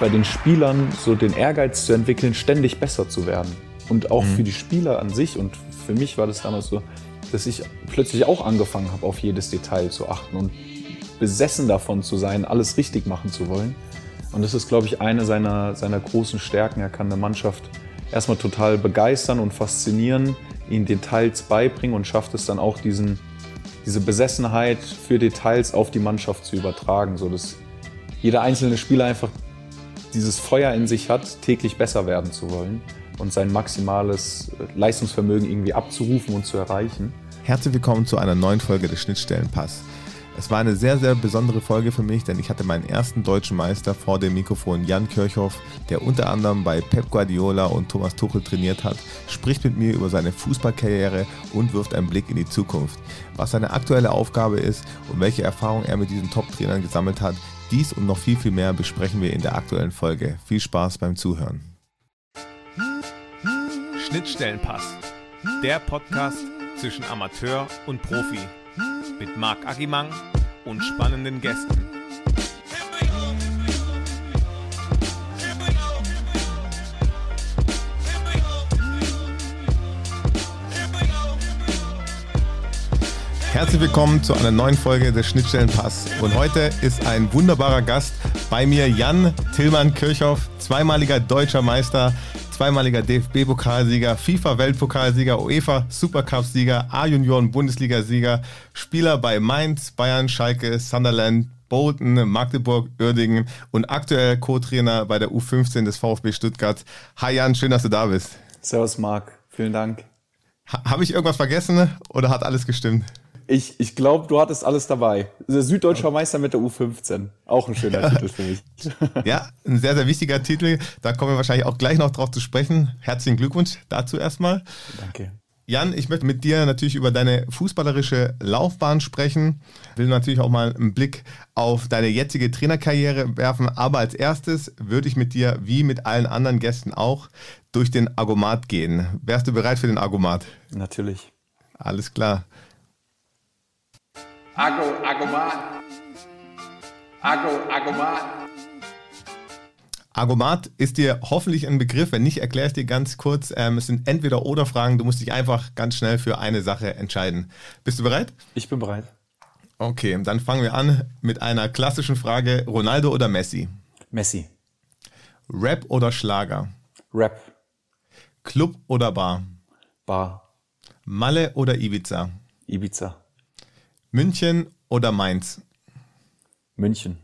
bei den Spielern so den Ehrgeiz zu entwickeln, ständig besser zu werden. Und auch mhm. für die Spieler an sich und für mich war das damals so, dass ich plötzlich auch angefangen habe, auf jedes Detail zu achten und besessen davon zu sein, alles richtig machen zu wollen. Und das ist, glaube ich, eine seiner, seiner großen Stärken. Er kann eine Mannschaft erstmal total begeistern und faszinieren, ihnen Details beibringen und schafft es dann auch, diesen, diese Besessenheit für Details auf die Mannschaft zu übertragen, sodass jeder einzelne Spieler einfach dieses Feuer in sich hat, täglich besser werden zu wollen und sein maximales Leistungsvermögen irgendwie abzurufen und zu erreichen. Herzlich willkommen zu einer neuen Folge des Schnittstellenpass. Es war eine sehr, sehr besondere Folge für mich, denn ich hatte meinen ersten deutschen Meister vor dem Mikrofon, Jan Kirchhoff, der unter anderem bei Pep Guardiola und Thomas Tuchel trainiert hat, spricht mit mir über seine Fußballkarriere und wirft einen Blick in die Zukunft. Was seine aktuelle Aufgabe ist und welche Erfahrungen er mit diesen Top-Trainern gesammelt hat, dies und noch viel, viel mehr besprechen wir in der aktuellen Folge. Viel Spaß beim Zuhören. Schnittstellenpass, der Podcast zwischen Amateur und Profi mit Marc Agimang und spannenden Gästen. Herzlich willkommen zu einer neuen Folge des Schnittstellenpass. Und heute ist ein wunderbarer Gast bei mir, Jan Tillmann Kirchhoff, zweimaliger deutscher Meister, zweimaliger DFB-Pokalsieger, FIFA-Weltpokalsieger, UEFA Supercup-Sieger, A-Junioren-Bundesliga-Sieger, Spieler bei Mainz, Bayern, Schalke, Sunderland, Bolton, Magdeburg, Uerdingen und aktuell Co-Trainer bei der U15 des VfB Stuttgart. Hi Jan, schön, dass du da bist. Servus Marc, vielen Dank. Ha Habe ich irgendwas vergessen oder hat alles gestimmt? Ich, ich glaube, du hattest alles dabei. Der Süddeutscher Meister mit der U15. Auch ein schöner Titel für mich. Ja, ein sehr, sehr wichtiger Titel. Da kommen wir wahrscheinlich auch gleich noch drauf zu sprechen. Herzlichen Glückwunsch dazu erstmal. Danke. Jan, ich möchte mit dir natürlich über deine fußballerische Laufbahn sprechen. Will natürlich auch mal einen Blick auf deine jetzige Trainerkarriere werfen. Aber als erstes würde ich mit dir, wie mit allen anderen Gästen auch, durch den Argomat gehen. Wärst du bereit für den Argomat? Natürlich. Alles klar. Ago, Agomat. Ago, Agomat. Argomat ist dir hoffentlich ein Begriff. Wenn nicht, erkläre ich dir ganz kurz. Ähm, es sind entweder oder Fragen. Du musst dich einfach ganz schnell für eine Sache entscheiden. Bist du bereit? Ich bin bereit. Okay, dann fangen wir an mit einer klassischen Frage. Ronaldo oder Messi? Messi. Rap oder Schlager? Rap. Club oder Bar? Bar. Malle oder Ibiza? Ibiza. München oder Mainz? München.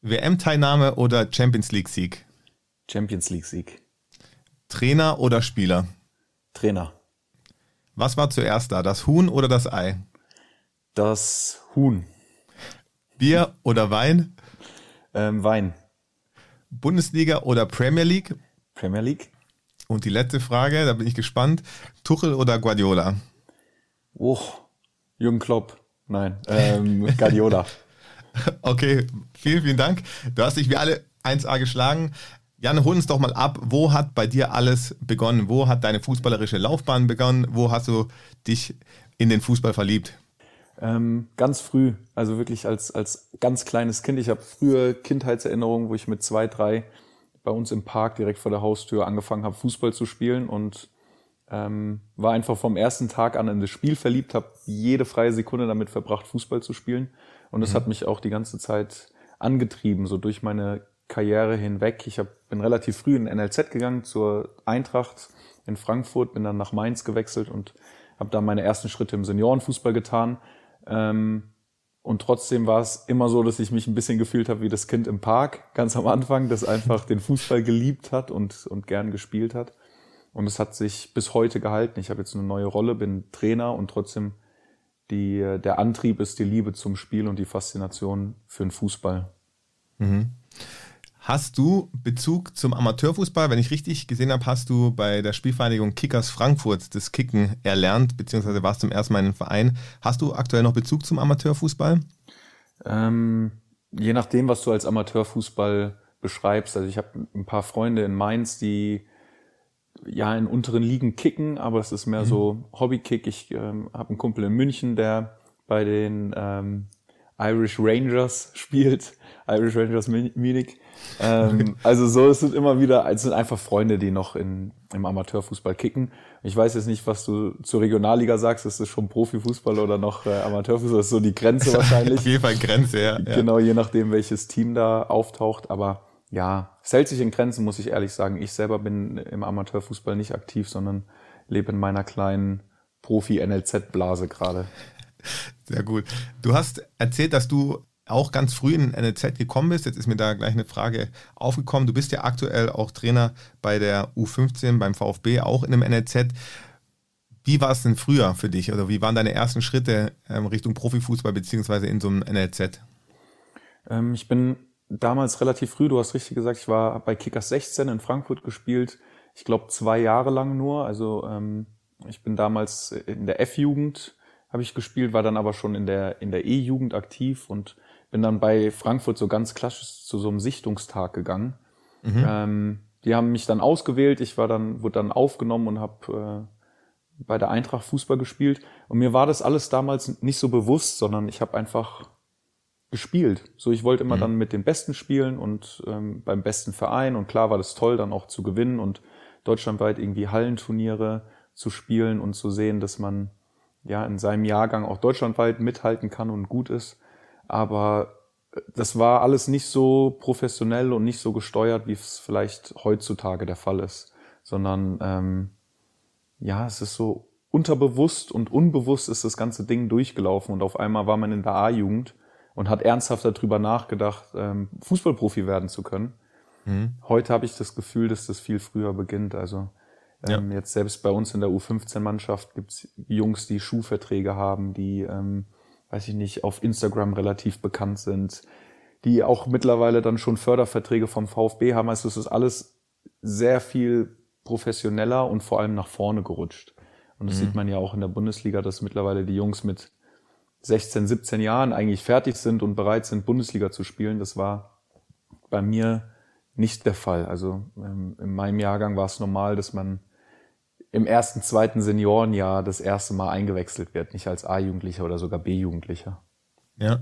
WM-Teilnahme oder Champions League-Sieg? Champions League-Sieg. Trainer oder Spieler? Trainer. Was war zuerst da, das Huhn oder das Ei? Das Huhn. Bier oder Wein? Ähm, Wein. Bundesliga oder Premier League? Premier League. Und die letzte Frage, da bin ich gespannt. Tuchel oder Guardiola? Oh, Jürgen Klopp. Nein, ähm, Guardiola. okay, vielen, vielen Dank. Du hast dich wie alle 1A geschlagen. Jan, hol uns doch mal ab. Wo hat bei dir alles begonnen? Wo hat deine fußballerische Laufbahn begonnen? Wo hast du dich in den Fußball verliebt? Ähm, ganz früh, also wirklich als, als ganz kleines Kind. Ich habe frühe Kindheitserinnerungen, wo ich mit zwei, drei bei uns im Park direkt vor der Haustür angefangen habe, Fußball zu spielen und ähm, war einfach vom ersten Tag an in das Spiel verliebt, habe jede freie Sekunde damit verbracht, Fußball zu spielen. Und das mhm. hat mich auch die ganze Zeit angetrieben, so durch meine Karriere hinweg. Ich hab, bin relativ früh in NLZ gegangen zur Eintracht in Frankfurt, bin dann nach Mainz gewechselt und habe da meine ersten Schritte im Seniorenfußball getan. Ähm, und trotzdem war es immer so, dass ich mich ein bisschen gefühlt habe wie das Kind im Park, ganz am Anfang, das einfach den Fußball geliebt hat und, und gern gespielt hat. Und es hat sich bis heute gehalten. Ich habe jetzt eine neue Rolle, bin Trainer und trotzdem die, der Antrieb ist die Liebe zum Spiel und die Faszination für den Fußball. Mhm. Hast du Bezug zum Amateurfußball? Wenn ich richtig gesehen habe, hast du bei der Spielvereinigung Kickers Frankfurt das Kicken erlernt, beziehungsweise warst zum ersten Mal in einem Verein. Hast du aktuell noch Bezug zum Amateurfußball? Ähm, je nachdem, was du als Amateurfußball beschreibst. Also ich habe ein paar Freunde in Mainz, die ja in unteren Ligen kicken, aber es ist mehr mhm. so Hobbykick. Ich ähm, habe einen Kumpel in München, der bei den ähm, Irish Rangers spielt, Irish Rangers Munich. Ähm, also so, es sind immer wieder, es sind einfach Freunde, die noch in, im Amateurfußball kicken. Ich weiß jetzt nicht, was du zur Regionalliga sagst. Ist das schon Profifußball oder noch äh, Amateurfußball? Das ist so die Grenze wahrscheinlich. Auf jeden Fall Grenze, ja. Genau, je nachdem, welches Team da auftaucht. Aber ja, es hält sich in Grenzen, muss ich ehrlich sagen. Ich selber bin im Amateurfußball nicht aktiv, sondern lebe in meiner kleinen Profi-NLZ-Blase gerade. Sehr gut. Du hast erzählt, dass du auch ganz früh in NLZ gekommen bist. Jetzt ist mir da gleich eine Frage aufgekommen. Du bist ja aktuell auch Trainer bei der U15 beim VfB, auch in einem NLZ. Wie war es denn früher für dich oder wie waren deine ersten Schritte ähm, Richtung Profifußball beziehungsweise in so einem NLZ? Ähm, ich bin damals relativ früh, du hast richtig gesagt, ich war bei Kickers 16 in Frankfurt gespielt. Ich glaube zwei Jahre lang nur. Also ähm, ich bin damals in der F-Jugend habe ich gespielt, war dann aber schon in der in der E-Jugend aktiv und bin dann bei Frankfurt so ganz klassisch zu so einem Sichtungstag gegangen. Mhm. Ähm, die haben mich dann ausgewählt, ich war dann, wurde dann aufgenommen und habe äh, bei der Eintracht Fußball gespielt. Und mir war das alles damals nicht so bewusst, sondern ich habe einfach gespielt. So, ich wollte immer mhm. dann mit den Besten spielen und ähm, beim besten Verein. Und klar war das toll, dann auch zu gewinnen und deutschlandweit irgendwie Hallenturniere zu spielen und zu sehen, dass man ja in seinem Jahrgang auch deutschlandweit mithalten kann und gut ist. Aber äh, das war alles nicht so professionell und nicht so gesteuert, wie es vielleicht heutzutage der Fall ist, sondern ähm, ja, es ist so unterbewusst und unbewusst ist das ganze Ding durchgelaufen und auf einmal war man in der A-Jugend und hat ernsthaft darüber nachgedacht, ähm, Fußballprofi werden zu können. Mhm. Heute habe ich das Gefühl, dass das viel früher beginnt. Also ähm, ja. jetzt selbst bei uns in der U15-Mannschaft gibt's Jungs, die Schuhverträge haben, die ähm, weiß ich nicht, auf Instagram relativ bekannt sind, die auch mittlerweile dann schon Förderverträge vom VfB haben. Also es ist alles sehr viel professioneller und vor allem nach vorne gerutscht. Und das mhm. sieht man ja auch in der Bundesliga, dass mittlerweile die Jungs mit 16, 17 Jahren eigentlich fertig sind und bereit sind, Bundesliga zu spielen. Das war bei mir nicht der Fall. Also ähm, in meinem Jahrgang war es normal, dass man im ersten, zweiten Seniorenjahr das erste Mal eingewechselt wird, nicht als A-Jugendlicher oder sogar B-Jugendlicher. Ja,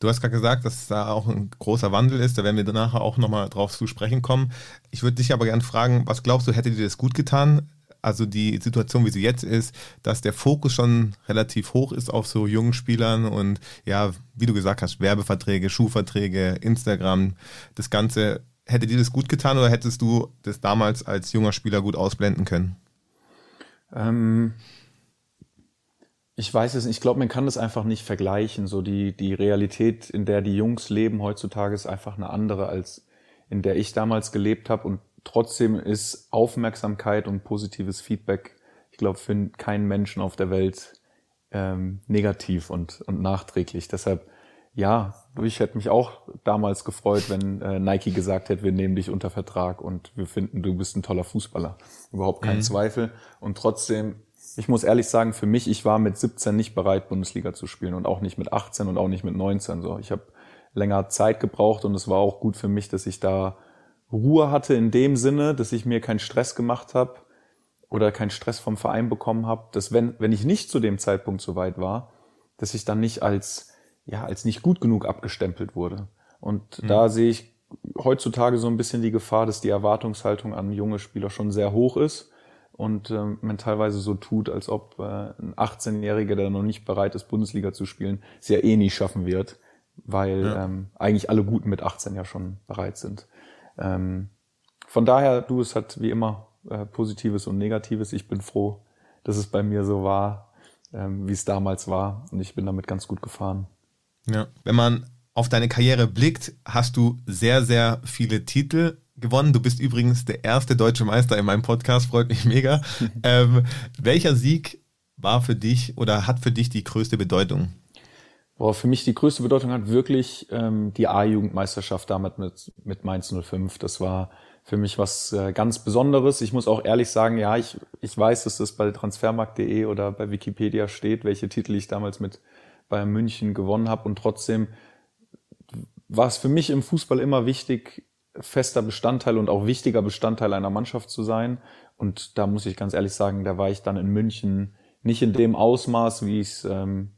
du hast gerade gesagt, dass da auch ein großer Wandel ist. Da werden wir nachher auch nochmal drauf zu sprechen kommen. Ich würde dich aber gerne fragen, was glaubst du, hätte dir das gut getan? Also die Situation, wie sie jetzt ist, dass der Fokus schon relativ hoch ist auf so jungen Spielern und ja, wie du gesagt hast, Werbeverträge, Schuhverträge, Instagram, das Ganze. Hätte dir das gut getan oder hättest du das damals als junger Spieler gut ausblenden können? Ähm, ich weiß es nicht. Ich glaube, man kann das einfach nicht vergleichen. So die, die Realität, in der die Jungs leben heutzutage, ist einfach eine andere, als in der ich damals gelebt habe. Und trotzdem ist Aufmerksamkeit und positives Feedback, ich glaube, für keinen Menschen auf der Welt ähm, negativ und, und nachträglich. Deshalb, ja, ich hätte mich auch damals gefreut, wenn äh, Nike gesagt hätte, wir nehmen dich unter Vertrag und wir finden, du bist ein toller Fußballer. Überhaupt kein mhm. Zweifel. Und trotzdem, ich muss ehrlich sagen, für mich, ich war mit 17 nicht bereit, Bundesliga zu spielen und auch nicht mit 18 und auch nicht mit 19. So, ich habe länger Zeit gebraucht und es war auch gut für mich, dass ich da Ruhe hatte in dem Sinne, dass ich mir keinen Stress gemacht habe oder keinen Stress vom Verein bekommen habe, dass wenn, wenn ich nicht zu dem Zeitpunkt so weit war, dass ich dann nicht als ja, als nicht gut genug abgestempelt wurde. Und mhm. da sehe ich heutzutage so ein bisschen die Gefahr, dass die Erwartungshaltung an junge Spieler schon sehr hoch ist und ähm, man teilweise so tut, als ob äh, ein 18-Jähriger, der noch nicht bereit ist, Bundesliga zu spielen, es ja eh nie schaffen wird, weil ja. ähm, eigentlich alle Guten mit 18 ja schon bereit sind. Ähm, von daher, du, es hat wie immer äh, Positives und Negatives. Ich bin froh, dass es bei mir so war, ähm, wie es damals war und ich bin damit ganz gut gefahren. Ja. Wenn man auf deine Karriere blickt, hast du sehr, sehr viele Titel gewonnen. Du bist übrigens der erste deutsche Meister in meinem Podcast, freut mich mega. ähm, welcher Sieg war für dich oder hat für dich die größte Bedeutung? Boah, für mich die größte Bedeutung hat wirklich ähm, die A-Jugendmeisterschaft damit mit, mit Mainz 05. Das war für mich was äh, ganz Besonderes. Ich muss auch ehrlich sagen, ja, ich, ich weiß, dass das bei transfermarkt.de oder bei Wikipedia steht, welche Titel ich damals mit Bayern München gewonnen habe und trotzdem war es für mich im Fußball immer wichtig, fester Bestandteil und auch wichtiger Bestandteil einer Mannschaft zu sein. Und da muss ich ganz ehrlich sagen, da war ich dann in München nicht in dem Ausmaß, wie ich es ähm,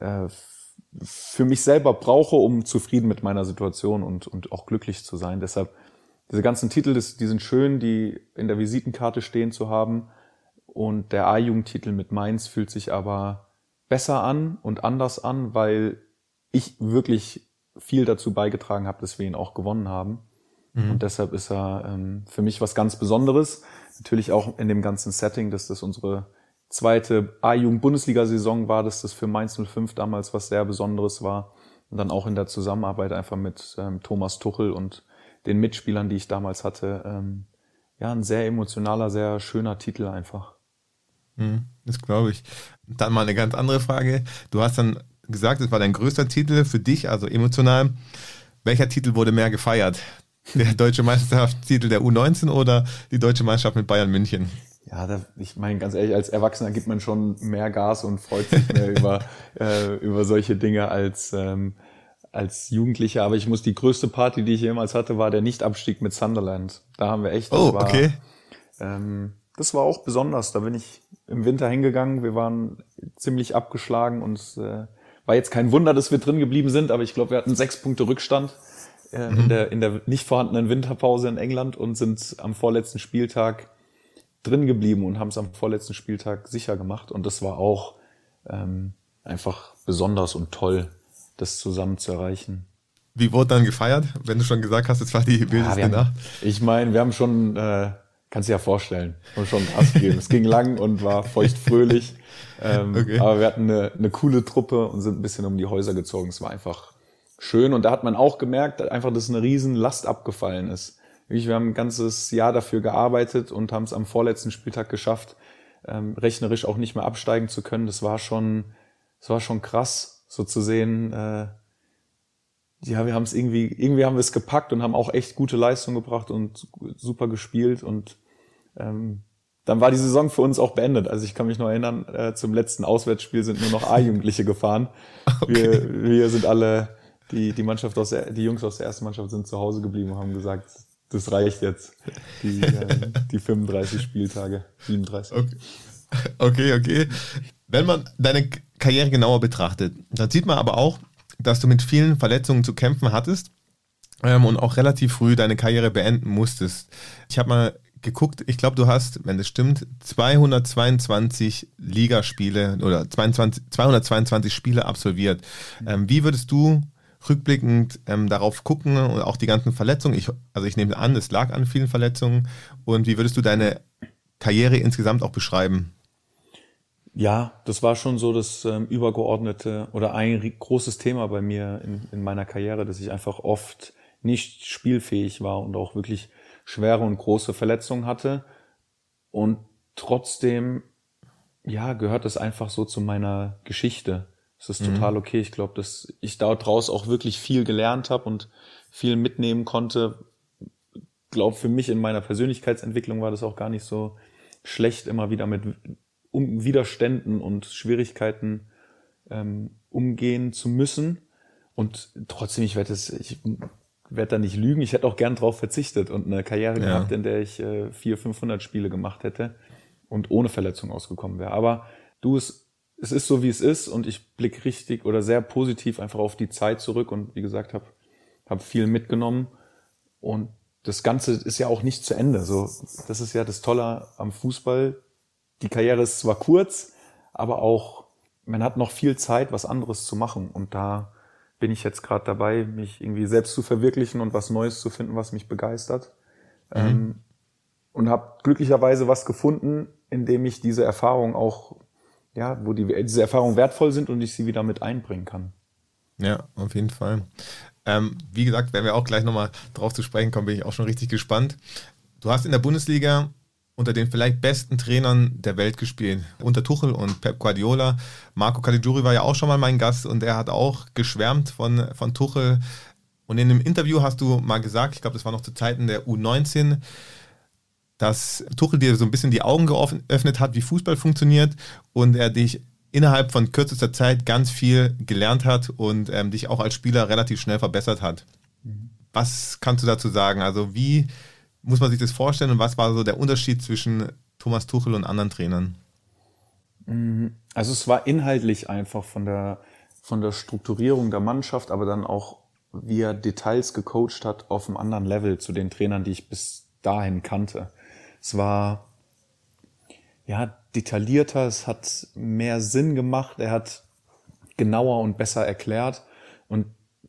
äh, für mich selber brauche, um zufrieden mit meiner Situation und, und auch glücklich zu sein. Deshalb, diese ganzen Titel, die sind schön, die in der Visitenkarte stehen zu haben. Und der A-Jugendtitel mit Mainz fühlt sich aber besser an und anders an, weil ich wirklich viel dazu beigetragen habe, dass wir ihn auch gewonnen haben. Mhm. Und deshalb ist er ähm, für mich was ganz Besonderes. Natürlich auch in dem ganzen Setting, dass das unsere zweite A-Jugend-Bundesliga-Saison war, dass das für Mainz 05 damals was sehr Besonderes war. Und dann auch in der Zusammenarbeit einfach mit ähm, Thomas Tuchel und den Mitspielern, die ich damals hatte. Ähm, ja, ein sehr emotionaler, sehr schöner Titel einfach. Mhm, das glaube ich. Dann mal eine ganz andere Frage. Du hast dann gesagt, es war dein größter Titel für dich, also emotional. Welcher Titel wurde mehr gefeiert? Der deutsche Meisterschaftstitel der U19 oder die deutsche Meisterschaft mit Bayern München? Ja, da, ich meine ganz ehrlich, als Erwachsener gibt man schon mehr Gas und freut sich mehr über, äh, über solche Dinge als, ähm, als Jugendlicher. Aber ich muss die größte Party, die ich jemals hatte, war der Nichtabstieg mit Sunderland. Da haben wir echt. Oh, war, okay. Ähm, das war auch besonders. Da bin ich im Winter hingegangen. Wir waren ziemlich abgeschlagen und äh, war jetzt kein Wunder, dass wir drin geblieben sind, aber ich glaube, wir hatten sechs Punkte Rückstand äh, mhm. in, der, in der nicht vorhandenen Winterpause in England und sind am vorletzten Spieltag drin geblieben und haben es am vorletzten Spieltag sicher gemacht. Und das war auch ähm, einfach besonders und toll, das zusammen zu erreichen. Wie wurde dann gefeiert, wenn du schon gesagt hast, es war die wildeste ja, Nacht? Ich meine, wir haben schon, äh, kannst du dir ja vorstellen, haben schon Gas gegeben. es ging lang und war feuchtfröhlich. Ähm, okay. Aber wir hatten eine, eine coole Truppe und sind ein bisschen um die Häuser gezogen. Es war einfach schön. Und da hat man auch gemerkt, einfach, dass eine riesen Last abgefallen ist wir haben ein ganzes Jahr dafür gearbeitet und haben es am vorletzten Spieltag geschafft, ähm, rechnerisch auch nicht mehr absteigen zu können. Das war schon, das war schon krass, so zu sehen. Äh, ja, wir haben es irgendwie, irgendwie haben wir es gepackt und haben auch echt gute Leistung gebracht und super gespielt und ähm, dann war die Saison für uns auch beendet. Also ich kann mich noch erinnern, äh, zum letzten Auswärtsspiel sind nur noch A-Jugendliche gefahren. Okay. Wir, wir sind alle, die, die Mannschaft aus der, die Jungs aus der ersten Mannschaft sind zu Hause geblieben und haben gesagt, das reicht jetzt. Die, äh, die 35 Spieltage, 37. Okay. okay, okay. Wenn man deine Karriere genauer betrachtet, dann sieht man aber auch, dass du mit vielen Verletzungen zu kämpfen hattest ähm, und auch relativ früh deine Karriere beenden musstest. Ich habe mal geguckt, ich glaube, du hast, wenn das stimmt, 222 Ligaspiele oder 22, 222 Spiele absolviert. Ähm, wie würdest du rückblickend ähm, darauf gucken und auch die ganzen Verletzungen. Ich, also ich nehme an, es lag an vielen Verletzungen. Und wie würdest du deine Karriere insgesamt auch beschreiben? Ja, das war schon so das ähm, übergeordnete oder ein großes Thema bei mir in, in meiner Karriere, dass ich einfach oft nicht spielfähig war und auch wirklich schwere und große Verletzungen hatte. Und trotzdem, ja, gehört es einfach so zu meiner Geschichte. Es ist mhm. total okay. Ich glaube, dass ich daraus auch wirklich viel gelernt habe und viel mitnehmen konnte. Glaube für mich in meiner Persönlichkeitsentwicklung war das auch gar nicht so schlecht, immer wieder mit um Widerständen und Schwierigkeiten ähm, umgehen zu müssen. Und trotzdem, ich werde es, ich werde da nicht lügen. Ich hätte auch gern drauf verzichtet und eine Karriere ja. gehabt, in der ich äh, 400, 500 Spiele gemacht hätte und ohne Verletzung ausgekommen wäre. Aber du, es es ist so, wie es ist und ich blicke richtig oder sehr positiv einfach auf die Zeit zurück und wie gesagt, habe hab viel mitgenommen und das Ganze ist ja auch nicht zu Ende. So, das ist ja das Tolle am Fußball. Die Karriere ist zwar kurz, aber auch man hat noch viel Zeit, was anderes zu machen und da bin ich jetzt gerade dabei, mich irgendwie selbst zu verwirklichen und was Neues zu finden, was mich begeistert. Mhm. Ähm, und habe glücklicherweise was gefunden, in dem ich diese Erfahrung auch ja, wo die, diese Erfahrungen wertvoll sind und ich sie wieder mit einbringen kann. Ja, auf jeden Fall. Ähm, wie gesagt, wenn wir auch gleich nochmal drauf zu sprechen kommen, bin ich auch schon richtig gespannt. Du hast in der Bundesliga unter den vielleicht besten Trainern der Welt gespielt. Unter Tuchel und Pep Guardiola. Marco Caligiuri war ja auch schon mal mein Gast und er hat auch geschwärmt von, von Tuchel. Und in einem Interview hast du mal gesagt, ich glaube, das war noch zu Zeiten der U19, dass Tuchel dir so ein bisschen die Augen geöffnet hat, wie Fußball funktioniert und er dich innerhalb von kürzester Zeit ganz viel gelernt hat und ähm, dich auch als Spieler relativ schnell verbessert hat. Was kannst du dazu sagen? Also wie muss man sich das vorstellen und was war so der Unterschied zwischen Thomas Tuchel und anderen Trainern? Mhm. Also es war inhaltlich einfach von der von der Strukturierung der Mannschaft, aber dann auch, wie er Details gecoacht hat, auf einem anderen Level zu den Trainern, die ich bis dahin kannte. Es war ja detaillierter, es hat mehr Sinn gemacht, er hat genauer und besser erklärt. Und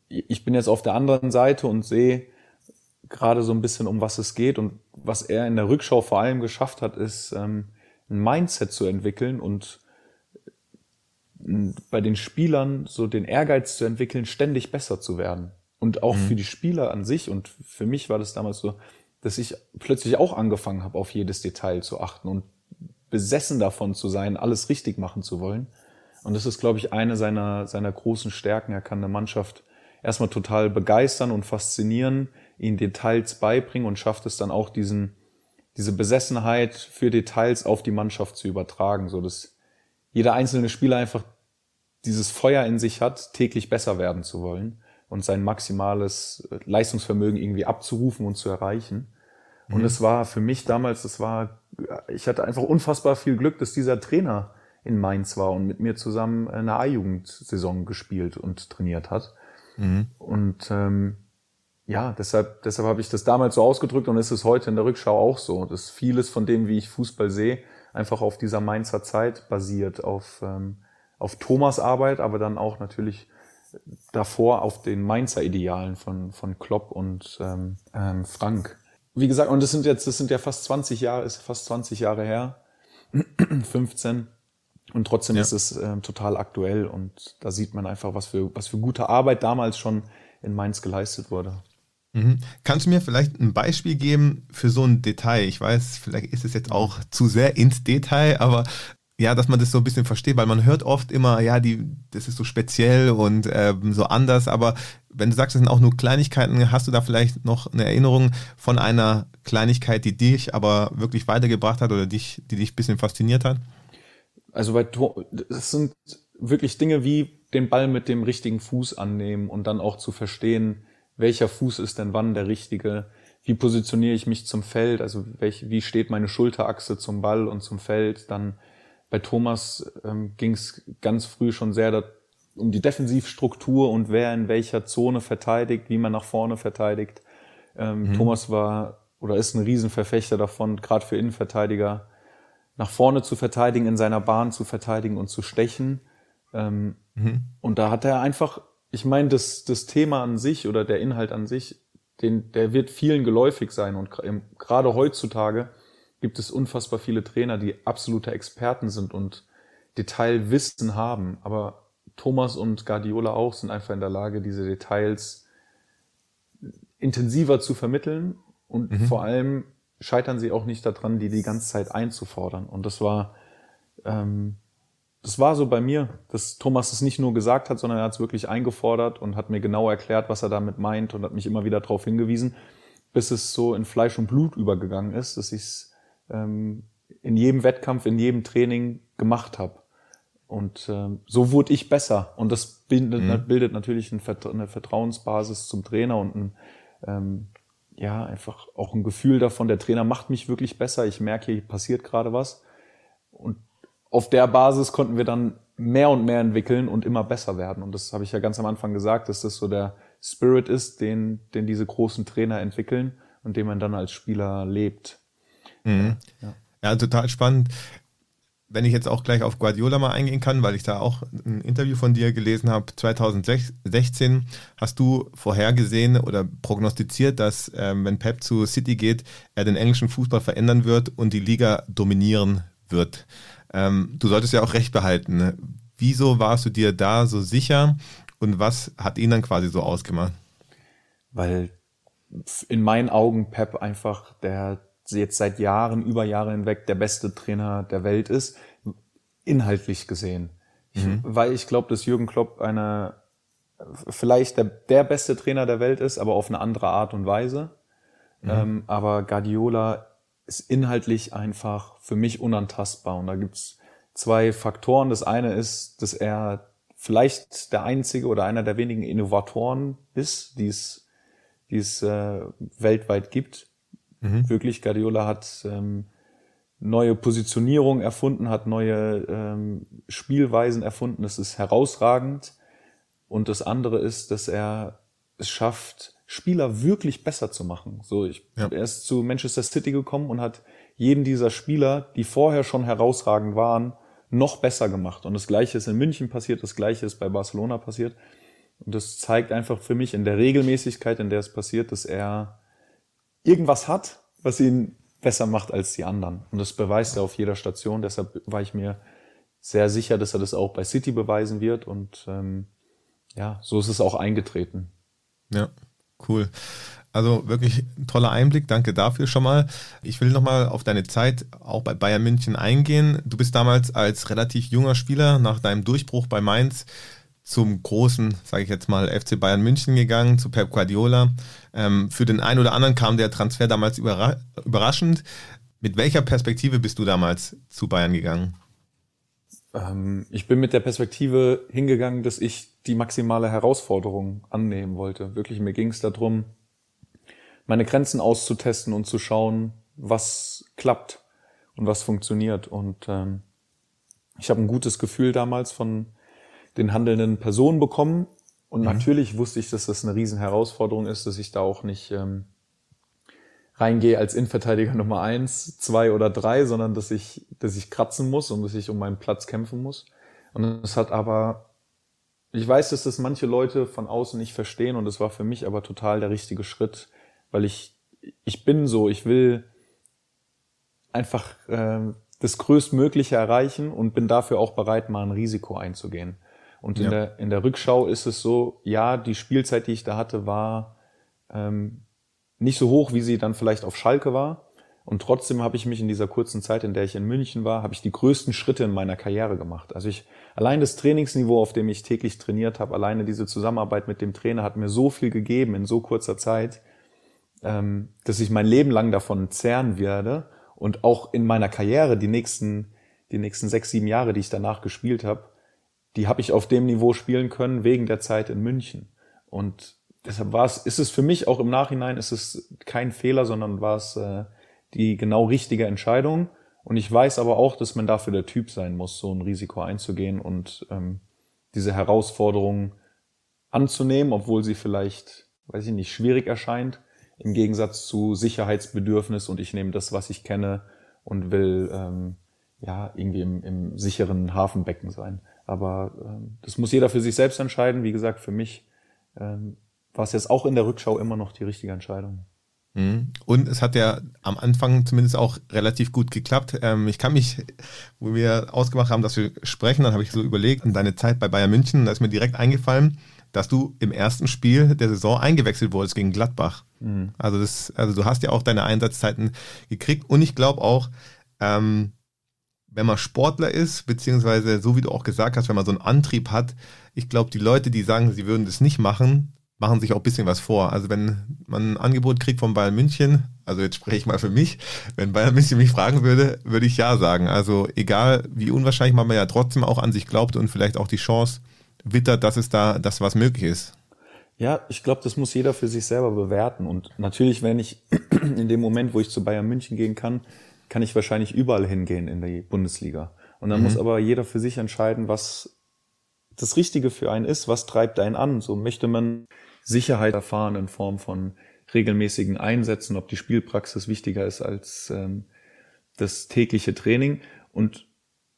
ich bin jetzt auf der anderen Seite und sehe gerade so ein bisschen, um was es geht. Und was er in der Rückschau vor allem geschafft hat, ist ähm, ein Mindset zu entwickeln und äh, bei den Spielern so den Ehrgeiz zu entwickeln, ständig besser zu werden. Und auch mhm. für die Spieler an sich und für mich war das damals so, dass ich plötzlich auch angefangen habe, auf jedes Detail zu achten und besessen davon zu sein, alles richtig machen zu wollen. Und das ist, glaube ich, eine seiner, seiner großen Stärken. Er kann eine Mannschaft erstmal total begeistern und faszinieren, ihnen Details beibringen und schafft es dann auch diesen, diese Besessenheit für Details auf die Mannschaft zu übertragen, so dass jeder einzelne Spieler einfach dieses Feuer in sich hat, täglich besser werden zu wollen und sein maximales Leistungsvermögen irgendwie abzurufen und zu erreichen. Und mhm. es war für mich damals, das war, ich hatte einfach unfassbar viel Glück, dass dieser Trainer in Mainz war und mit mir zusammen eine A-Jugendsaison gespielt und trainiert hat. Mhm. Und ähm, ja, deshalb, deshalb habe ich das damals so ausgedrückt und ist es heute in der Rückschau auch so, dass vieles von dem, wie ich Fußball sehe, einfach auf dieser Mainzer Zeit basiert, auf, ähm, auf Thomas Arbeit, aber dann auch natürlich davor auf den Mainzer Idealen von, von Klopp und ähm, ähm, Frank. Wie gesagt, und das sind jetzt, das sind ja fast 20 Jahre, ist fast 20 Jahre her, 15. Und trotzdem ja. ist es äh, total aktuell und da sieht man einfach, was für, was für gute Arbeit damals schon in Mainz geleistet wurde. Mhm. Kannst du mir vielleicht ein Beispiel geben für so ein Detail? Ich weiß, vielleicht ist es jetzt auch zu sehr ins Detail, aber ja, dass man das so ein bisschen versteht, weil man hört oft immer, ja, die, das ist so speziell und ähm, so anders, aber wenn du sagst, es sind auch nur Kleinigkeiten, hast du da vielleicht noch eine Erinnerung von einer Kleinigkeit, die dich aber wirklich weitergebracht hat oder dich, die dich ein bisschen fasziniert hat? Also Tor, das sind wirklich Dinge wie den Ball mit dem richtigen Fuß annehmen und dann auch zu verstehen, welcher Fuß ist denn wann der richtige, wie positioniere ich mich zum Feld, also welch, wie steht meine Schulterachse zum Ball und zum Feld. Dann bei Thomas ähm, ging es ganz früh schon sehr da, um die Defensivstruktur und wer in welcher Zone verteidigt, wie man nach vorne verteidigt. Ähm, mhm. Thomas war oder ist ein Riesenverfechter davon, gerade für Innenverteidiger, nach vorne zu verteidigen, in seiner Bahn zu verteidigen und zu stechen. Ähm, mhm. Und da hat er einfach, ich meine, das, das Thema an sich oder der Inhalt an sich, den, der wird vielen geläufig sein. Und gerade heutzutage gibt es unfassbar viele Trainer, die absolute Experten sind und Detailwissen haben. Aber Thomas und Guardiola auch sind einfach in der Lage, diese Details intensiver zu vermitteln und mhm. vor allem scheitern sie auch nicht daran, die die ganze Zeit einzufordern. Und das war, ähm, das war so bei mir, dass Thomas es nicht nur gesagt hat, sondern er hat es wirklich eingefordert und hat mir genau erklärt, was er damit meint und hat mich immer wieder darauf hingewiesen, bis es so in Fleisch und Blut übergegangen ist, dass ich es ähm, in jedem Wettkampf, in jedem Training gemacht habe. Und ähm, so wurde ich besser. Und das bildet, mhm. bildet natürlich eine Vertrauensbasis zum Trainer und ein, ähm, ja, einfach auch ein Gefühl davon, der Trainer macht mich wirklich besser, ich merke, hier passiert gerade was. Und auf der Basis konnten wir dann mehr und mehr entwickeln und immer besser werden. Und das habe ich ja ganz am Anfang gesagt, dass das so der Spirit ist, den, den diese großen Trainer entwickeln und den man dann als Spieler lebt. Mhm. Ja. ja, total spannend wenn ich jetzt auch gleich auf Guardiola mal eingehen kann, weil ich da auch ein Interview von dir gelesen habe, 2016 hast du vorhergesehen oder prognostiziert, dass ähm, wenn Pep zu City geht, er den englischen Fußball verändern wird und die Liga dominieren wird. Ähm, du solltest ja auch recht behalten. Ne? Wieso warst du dir da so sicher und was hat ihn dann quasi so ausgemacht? Weil in meinen Augen Pep einfach der jetzt seit Jahren, über Jahre hinweg der beste Trainer der Welt ist, inhaltlich gesehen. Mhm. weil ich glaube, dass Jürgen Klopp einer vielleicht der, der beste Trainer der Welt ist, aber auf eine andere Art und Weise. Mhm. Ähm, aber Guardiola ist inhaltlich einfach für mich unantastbar. Und da gibt's zwei Faktoren. Das eine ist, dass er vielleicht der einzige oder einer der wenigen Innovatoren ist, die es, die es äh, weltweit gibt. Mhm. Wirklich, Guardiola hat ähm, neue Positionierung erfunden, hat neue ähm, Spielweisen erfunden. Das ist herausragend. Und das andere ist, dass er es schafft, Spieler wirklich besser zu machen. So, ich, ja. er ist zu Manchester City gekommen und hat jeden dieser Spieler, die vorher schon herausragend waren, noch besser gemacht. Und das Gleiche ist in München passiert, das Gleiche ist bei Barcelona passiert. Und das zeigt einfach für mich in der Regelmäßigkeit, in der es passiert, dass er irgendwas hat, was ihn besser macht als die anderen. Und das beweist er auf jeder Station. Deshalb war ich mir sehr sicher, dass er das auch bei City beweisen wird. Und ähm, ja, so ist es auch eingetreten. Ja, cool. Also wirklich ein toller Einblick, danke dafür schon mal. Ich will nochmal auf deine Zeit auch bei Bayern München eingehen. Du bist damals als relativ junger Spieler nach deinem Durchbruch bei Mainz zum großen, sage ich jetzt mal, FC Bayern München gegangen, zu Pep Guardiola. Ähm, für den einen oder anderen kam der Transfer damals überra überraschend. Mit welcher Perspektive bist du damals zu Bayern gegangen? Ähm, ich bin mit der Perspektive hingegangen, dass ich die maximale Herausforderung annehmen wollte. Wirklich, mir ging es darum, meine Grenzen auszutesten und zu schauen, was klappt und was funktioniert. Und ähm, ich habe ein gutes Gefühl damals von den handelnden Personen bekommen. Und mhm. natürlich wusste ich, dass das eine riesen Herausforderung ist, dass ich da auch nicht ähm, reingehe als Innenverteidiger Nummer eins, zwei oder drei, sondern dass ich, dass ich kratzen muss und dass ich um meinen Platz kämpfen muss. Und es hat aber, ich weiß, dass das manche Leute von außen nicht verstehen und es war für mich aber total der richtige Schritt, weil ich, ich bin so, ich will einfach äh, das Größtmögliche erreichen und bin dafür auch bereit, mal ein Risiko einzugehen. Und in, ja. der, in der Rückschau ist es so, ja, die Spielzeit, die ich da hatte, war ähm, nicht so hoch, wie sie dann vielleicht auf Schalke war. Und trotzdem habe ich mich in dieser kurzen Zeit, in der ich in München war, habe ich die größten Schritte in meiner Karriere gemacht. Also ich allein das Trainingsniveau, auf dem ich täglich trainiert habe, alleine diese Zusammenarbeit mit dem Trainer hat mir so viel gegeben in so kurzer Zeit, ähm, dass ich mein Leben lang davon zehren werde und auch in meiner Karriere die nächsten die nächsten sechs sieben Jahre, die ich danach gespielt habe, die habe ich auf dem Niveau spielen können wegen der Zeit in München. Und deshalb war es, ist es für mich auch im Nachhinein, ist es kein Fehler, sondern war es äh, die genau richtige Entscheidung. Und ich weiß aber auch, dass man dafür der Typ sein muss, so ein Risiko einzugehen und ähm, diese Herausforderung anzunehmen, obwohl sie vielleicht, weiß ich nicht, schwierig erscheint, im Gegensatz zu Sicherheitsbedürfnis und ich nehme das, was ich kenne und will ähm, ja irgendwie im, im sicheren Hafenbecken sein. Aber ähm, das muss jeder für sich selbst entscheiden. Wie gesagt, für mich ähm, war es jetzt auch in der Rückschau immer noch die richtige Entscheidung. Mhm. Und es hat ja am Anfang zumindest auch relativ gut geklappt. Ähm, ich kann mich, wo wir ausgemacht haben, dass wir sprechen, dann habe ich so überlegt an deine Zeit bei Bayern München, da ist mir direkt eingefallen, dass du im ersten Spiel der Saison eingewechselt wurdest gegen Gladbach. Mhm. Also das, also du hast ja auch deine Einsatzzeiten gekriegt und ich glaube auch, ähm, wenn man Sportler ist, beziehungsweise so wie du auch gesagt hast, wenn man so einen Antrieb hat, ich glaube, die Leute, die sagen, sie würden das nicht machen, machen sich auch ein bisschen was vor. Also wenn man ein Angebot kriegt von Bayern München, also jetzt spreche ich mal für mich, wenn Bayern München mich fragen würde, würde ich ja sagen. Also egal, wie unwahrscheinlich man ja trotzdem auch an sich glaubt und vielleicht auch die Chance wittert, dass es da, dass was möglich ist. Ja, ich glaube, das muss jeder für sich selber bewerten. Und natürlich, wenn ich in dem Moment, wo ich zu Bayern München gehen kann, kann ich wahrscheinlich überall hingehen in die Bundesliga. Und dann mhm. muss aber jeder für sich entscheiden, was das Richtige für einen ist, was treibt einen an. So möchte man Sicherheit erfahren in Form von regelmäßigen Einsätzen, ob die Spielpraxis wichtiger ist als ähm, das tägliche Training. Und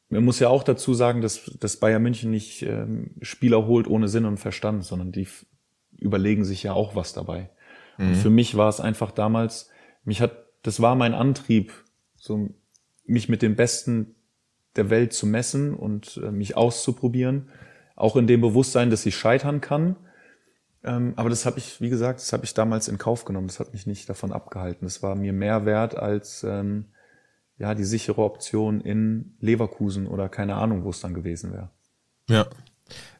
man muss ja auch dazu sagen, dass, dass Bayern München nicht ähm, Spieler holt ohne Sinn und Verstand, sondern die überlegen sich ja auch was dabei. Mhm. Und für mich war es einfach damals, mich hat, das war mein Antrieb, so mich mit den Besten der Welt zu messen und äh, mich auszuprobieren, auch in dem Bewusstsein, dass ich scheitern kann. Ähm, aber das habe ich, wie gesagt, das habe ich damals in Kauf genommen. Das hat mich nicht davon abgehalten. Das war mir mehr wert als ähm, ja die sichere Option in Leverkusen oder keine Ahnung, wo es dann gewesen wäre. Ja.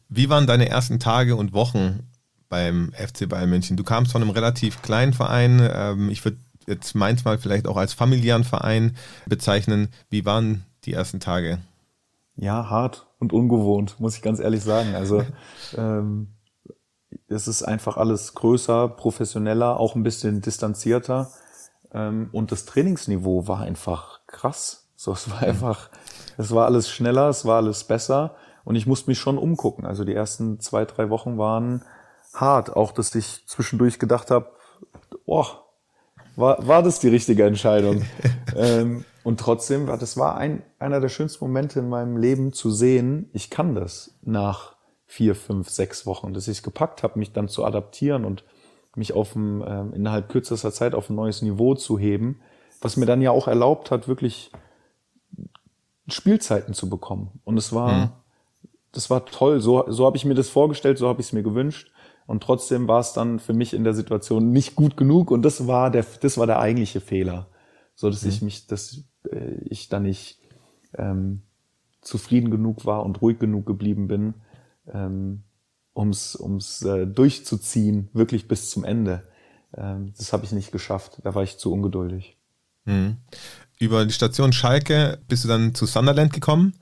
Wie waren deine ersten Tage und Wochen beim FC Bayern München? Du kamst von einem relativ kleinen Verein. Ähm, ich würde jetzt Mainz mal vielleicht auch als familiären Verein bezeichnen. Wie waren die ersten Tage? Ja, hart und ungewohnt, muss ich ganz ehrlich sagen. Also ähm, es ist einfach alles größer, professioneller, auch ein bisschen distanzierter. Ähm, und das Trainingsniveau war einfach krass. So, es war einfach, es war alles schneller, es war alles besser. Und ich musste mich schon umgucken. Also die ersten zwei, drei Wochen waren hart. Auch, dass ich zwischendurch gedacht habe, boah, war, war das die richtige Entscheidung? ähm, und trotzdem war das war ein, einer der schönsten Momente in meinem Leben zu sehen, ich kann das nach vier, fünf, sechs Wochen, dass ich es gepackt habe, mich dann zu adaptieren und mich auf ein, äh, innerhalb kürzester Zeit auf ein neues Niveau zu heben, was mir dann ja auch erlaubt hat, wirklich Spielzeiten zu bekommen. Und es war, mhm. das war toll. So, so habe ich mir das vorgestellt, so habe ich es mir gewünscht. Und trotzdem war es dann für mich in der Situation nicht gut genug. Und das war der, das war der eigentliche Fehler. So dass mhm. ich mich, dass äh, ich dann nicht ähm, zufrieden genug war und ruhig genug geblieben bin, ähm, ums, ums äh, durchzuziehen, wirklich bis zum Ende. Ähm, das habe ich nicht geschafft. Da war ich zu ungeduldig. Mhm. Über die Station Schalke bist du dann zu Sunderland gekommen.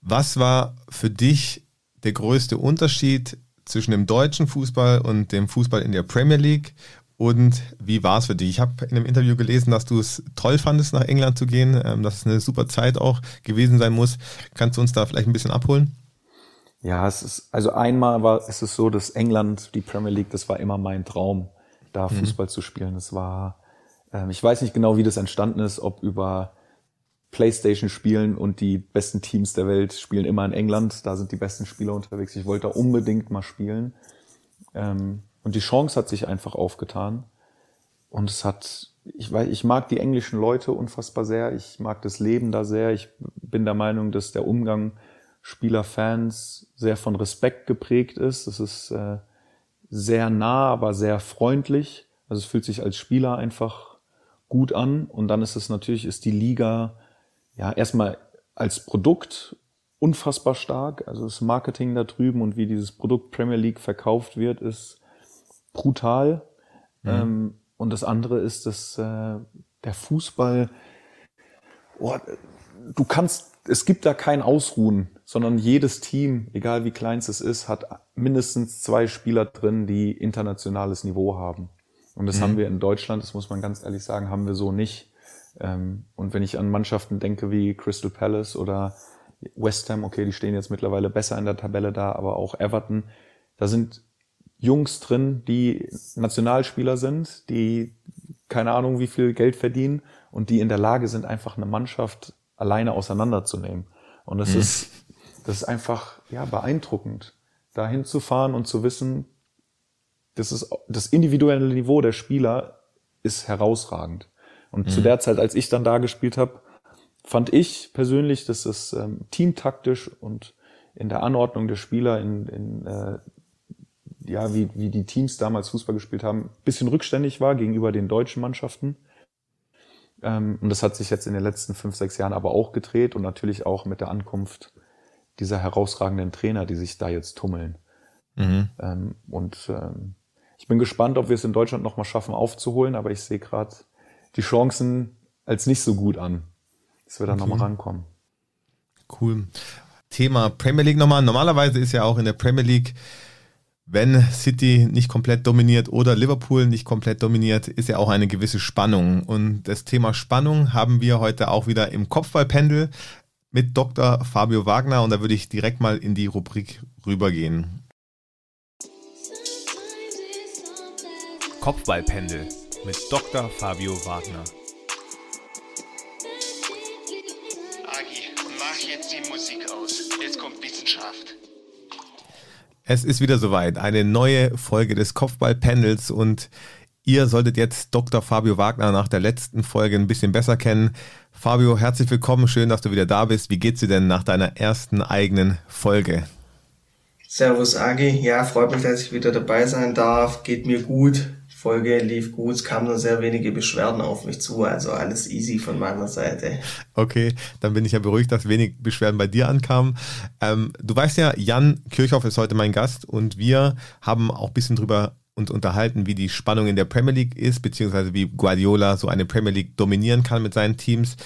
Was war für dich der größte Unterschied zwischen dem deutschen Fußball und dem Fußball in der Premier League? Und wie war es für dich? Ich habe in einem Interview gelesen, dass du es toll fandest, nach England zu gehen, ähm, dass es eine super Zeit auch gewesen sein muss. Kannst du uns da vielleicht ein bisschen abholen? Ja, es ist, also einmal war es ist so, dass England, die Premier League, das war immer mein Traum, da mhm. Fußball zu spielen. Es war, ähm, ich weiß nicht genau, wie das entstanden ist, ob über Playstation spielen und die besten Teams der Welt spielen immer in England. Da sind die besten Spieler unterwegs. Ich wollte da unbedingt mal spielen. Ähm, und die Chance hat sich einfach aufgetan. Und es hat, ich weiß, ich mag die englischen Leute unfassbar sehr. Ich mag das Leben da sehr. Ich bin der Meinung, dass der Umgang Spieler-Fans sehr von Respekt geprägt ist. Es ist äh, sehr nah, aber sehr freundlich. Also es fühlt sich als Spieler einfach gut an. Und dann ist es natürlich, ist die Liga ja erstmal als Produkt unfassbar stark. Also das Marketing da drüben und wie dieses Produkt Premier League verkauft wird, ist brutal. Mhm. Ähm, und das andere ist, dass äh, der Fußball, oh, du kannst, es gibt da kein Ausruhen sondern jedes Team, egal wie klein es ist, hat mindestens zwei Spieler drin, die internationales Niveau haben. Und das mhm. haben wir in Deutschland, das muss man ganz ehrlich sagen, haben wir so nicht. Ähm, und wenn ich an Mannschaften denke wie Crystal Palace oder West Ham, okay, die stehen jetzt mittlerweile besser in der Tabelle da, aber auch Everton, da sind Jungs drin, die Nationalspieler sind, die keine Ahnung wie viel Geld verdienen und die in der Lage sind, einfach eine Mannschaft alleine auseinanderzunehmen. Und das mhm. ist das ist einfach ja beeindruckend, da hinzufahren und zu wissen, das ist das individuelle Niveau der Spieler ist herausragend. Und mhm. zu der Zeit, als ich dann da gespielt habe, fand ich persönlich, dass es ähm, teamtaktisch und in der Anordnung der Spieler, in, in äh, ja, wie, wie die Teams damals Fußball gespielt haben, bisschen rückständig war gegenüber den deutschen Mannschaften. Ähm, und das hat sich jetzt in den letzten fünf, sechs Jahren aber auch gedreht und natürlich auch mit der Ankunft dieser herausragenden Trainer, die sich da jetzt tummeln. Mhm. Ähm, und ähm, ich bin gespannt, ob wir es in Deutschland nochmal schaffen aufzuholen, aber ich sehe gerade die Chancen als nicht so gut an, dass wir da okay. nochmal rankommen. Cool. Thema Premier League nochmal. Normalerweise ist ja auch in der Premier League, wenn City nicht komplett dominiert oder Liverpool nicht komplett dominiert, ist ja auch eine gewisse Spannung. Und das Thema Spannung haben wir heute auch wieder im Kopfballpendel mit Dr. Fabio Wagner und da würde ich direkt mal in die Rubrik rübergehen. Kopfballpendel mit Dr. Fabio Wagner. Agi, mach jetzt die Musik aus. Jetzt kommt Wissenschaft. Es ist wieder soweit, eine neue Folge des Kopfballpendels und Ihr solltet jetzt Dr. Fabio Wagner nach der letzten Folge ein bisschen besser kennen. Fabio, herzlich willkommen. Schön, dass du wieder da bist. Wie geht's dir denn nach deiner ersten eigenen Folge? Servus, Agi. Ja, freut mich, dass ich wieder dabei sein darf. Geht mir gut. Folge lief gut. Es kamen nur sehr wenige Beschwerden auf mich zu. Also alles easy von meiner Seite. Okay, dann bin ich ja beruhigt, dass wenig Beschwerden bei dir ankamen. Ähm, du weißt ja, Jan Kirchhoff ist heute mein Gast und wir haben auch ein bisschen drüber uns unterhalten, wie die Spannung in der Premier League ist, beziehungsweise wie Guardiola so eine Premier League dominieren kann mit seinen Teams.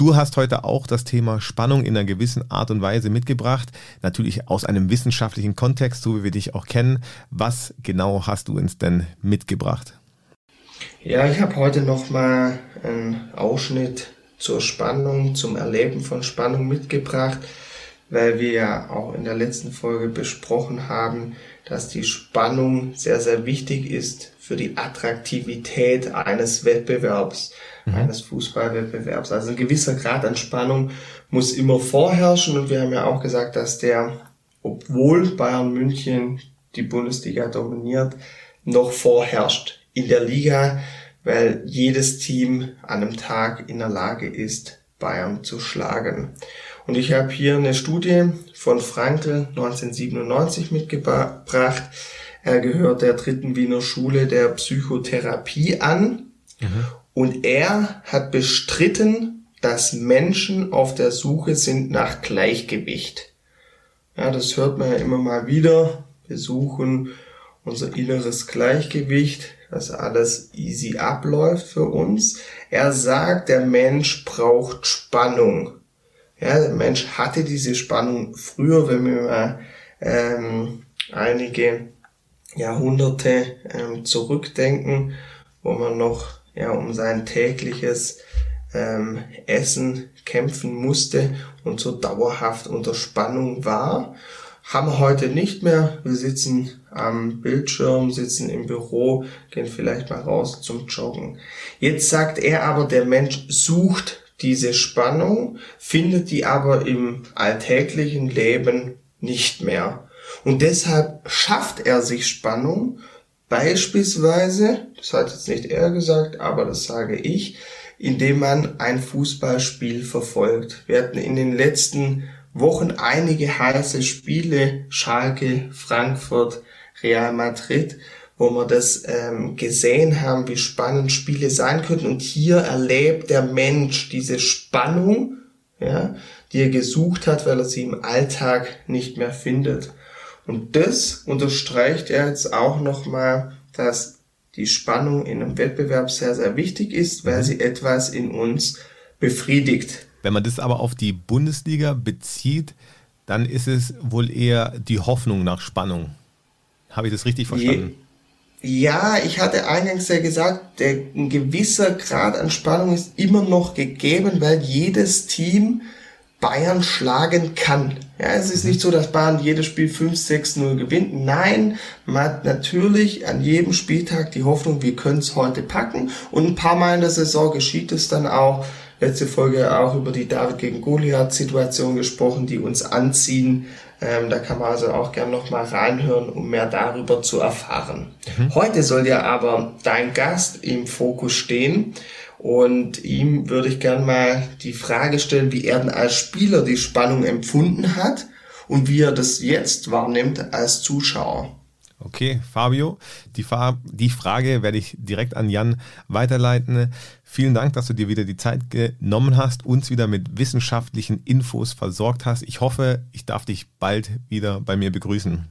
Du hast heute auch das Thema Spannung in einer gewissen Art und Weise mitgebracht, natürlich aus einem wissenschaftlichen Kontext, so wie wir dich auch kennen. Was genau hast du uns denn mitgebracht? Ja, ich habe heute nochmal einen Ausschnitt zur Spannung, zum Erleben von Spannung mitgebracht. weil wir ja auch in der letzten Folge besprochen haben, dass die Spannung sehr, sehr wichtig ist für die Attraktivität eines Wettbewerbs, mhm. eines Fußballwettbewerbs. Also ein gewisser Grad an Spannung muss immer vorherrschen und wir haben ja auch gesagt, dass der, obwohl Bayern München die Bundesliga dominiert, noch vorherrscht in der Liga, weil jedes Team an einem Tag in der Lage ist, Bayern zu schlagen. Und ich habe hier eine Studie von Frankl 1997 mitgebracht. Er gehört der dritten Wiener Schule der Psychotherapie an. Mhm. Und er hat bestritten, dass Menschen auf der Suche sind nach Gleichgewicht. Ja, das hört man ja immer mal wieder. Wir suchen unser inneres Gleichgewicht, dass alles easy abläuft für uns. Er sagt, der Mensch braucht Spannung. Ja, der Mensch hatte diese Spannung früher, wenn wir mal ähm, einige Jahrhunderte ähm, zurückdenken, wo man noch ja, um sein tägliches ähm, Essen kämpfen musste und so dauerhaft unter Spannung war. Haben wir heute nicht mehr. Wir sitzen am Bildschirm, sitzen im Büro, gehen vielleicht mal raus zum Joggen. Jetzt sagt er aber, der Mensch sucht diese Spannung, findet die aber im alltäglichen Leben nicht mehr. Und deshalb schafft er sich Spannung, beispielsweise, das hat jetzt nicht er gesagt, aber das sage ich, indem man ein Fußballspiel verfolgt. Wir hatten in den letzten Wochen einige heiße Spiele, Schalke, Frankfurt, Real Madrid, wo wir das ähm, gesehen haben, wie spannend Spiele sein könnten. Und hier erlebt der Mensch diese Spannung, ja, die er gesucht hat, weil er sie im Alltag nicht mehr findet. Und das unterstreicht er jetzt auch nochmal, dass die Spannung in einem Wettbewerb sehr, sehr wichtig ist, weil mhm. sie etwas in uns befriedigt. Wenn man das aber auf die Bundesliga bezieht, dann ist es wohl eher die Hoffnung nach Spannung. Habe ich das richtig verstanden? Ja, ich hatte eingangs ja gesagt, der, ein gewisser Grad an Spannung ist immer noch gegeben, weil jedes Team Bayern schlagen kann. Ja, es ist nicht so, dass Bayern jedes Spiel 5-6-0 gewinnt. Nein, man hat natürlich an jedem Spieltag die Hoffnung, wir können es heute packen. Und ein paar Mal in der Saison geschieht es dann auch. Letzte Folge auch über die David gegen Goliath-Situation gesprochen, die uns anziehen. Ähm, da kann man also auch gern noch mal reinhören, um mehr darüber zu erfahren. Mhm. Heute soll ja aber dein Gast im Fokus stehen. Und ihm würde ich gern mal die Frage stellen, wie er denn als Spieler die Spannung empfunden hat und wie er das jetzt wahrnimmt als Zuschauer. Okay, Fabio, die, Fa die Frage werde ich direkt an Jan weiterleiten. Vielen Dank, dass du dir wieder die Zeit genommen hast, uns wieder mit wissenschaftlichen Infos versorgt hast. Ich hoffe, ich darf dich bald wieder bei mir begrüßen.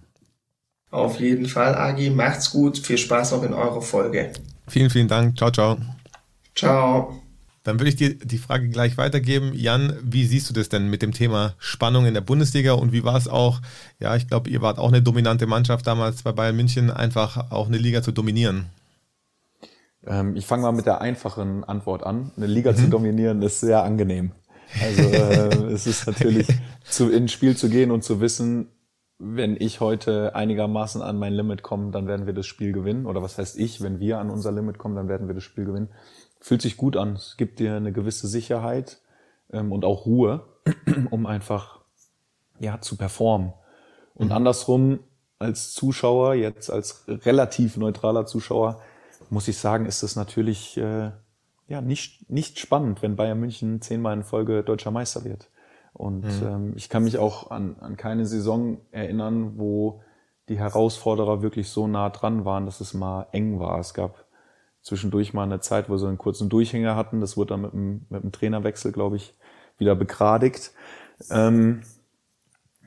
Auf jeden Fall, Agi. Macht's gut. Viel Spaß noch in eurer Folge. Vielen, vielen Dank. Ciao, ciao. Ciao. Dann würde ich dir die Frage gleich weitergeben. Jan, wie siehst du das denn mit dem Thema Spannung in der Bundesliga und wie war es auch? Ja, ich glaube, ihr wart auch eine dominante Mannschaft damals bei Bayern München, einfach auch eine Liga zu dominieren. Ähm, ich fange mal mit der einfachen Antwort an. Eine Liga mhm. zu dominieren ist sehr angenehm. Also äh, es ist natürlich, zu, ins Spiel zu gehen und zu wissen, wenn ich heute einigermaßen an mein Limit komme, dann werden wir das Spiel gewinnen. Oder was heißt ich, wenn wir an unser Limit kommen, dann werden wir das Spiel gewinnen fühlt sich gut an. Es gibt dir eine gewisse Sicherheit ähm, und auch Ruhe, um einfach ja zu performen. Und mhm. andersrum als Zuschauer, jetzt als relativ neutraler Zuschauer, muss ich sagen, ist es natürlich äh, ja nicht nicht spannend, wenn Bayern München zehnmal in Folge deutscher Meister wird. Und mhm. ähm, ich kann mich auch an, an keine Saison erinnern, wo die Herausforderer wirklich so nah dran waren, dass es mal eng war. Es gab zwischendurch mal eine Zeit, wo sie einen kurzen Durchhänger hatten. Das wurde dann mit dem, mit dem Trainerwechsel, glaube ich, wieder begradigt. Ähm,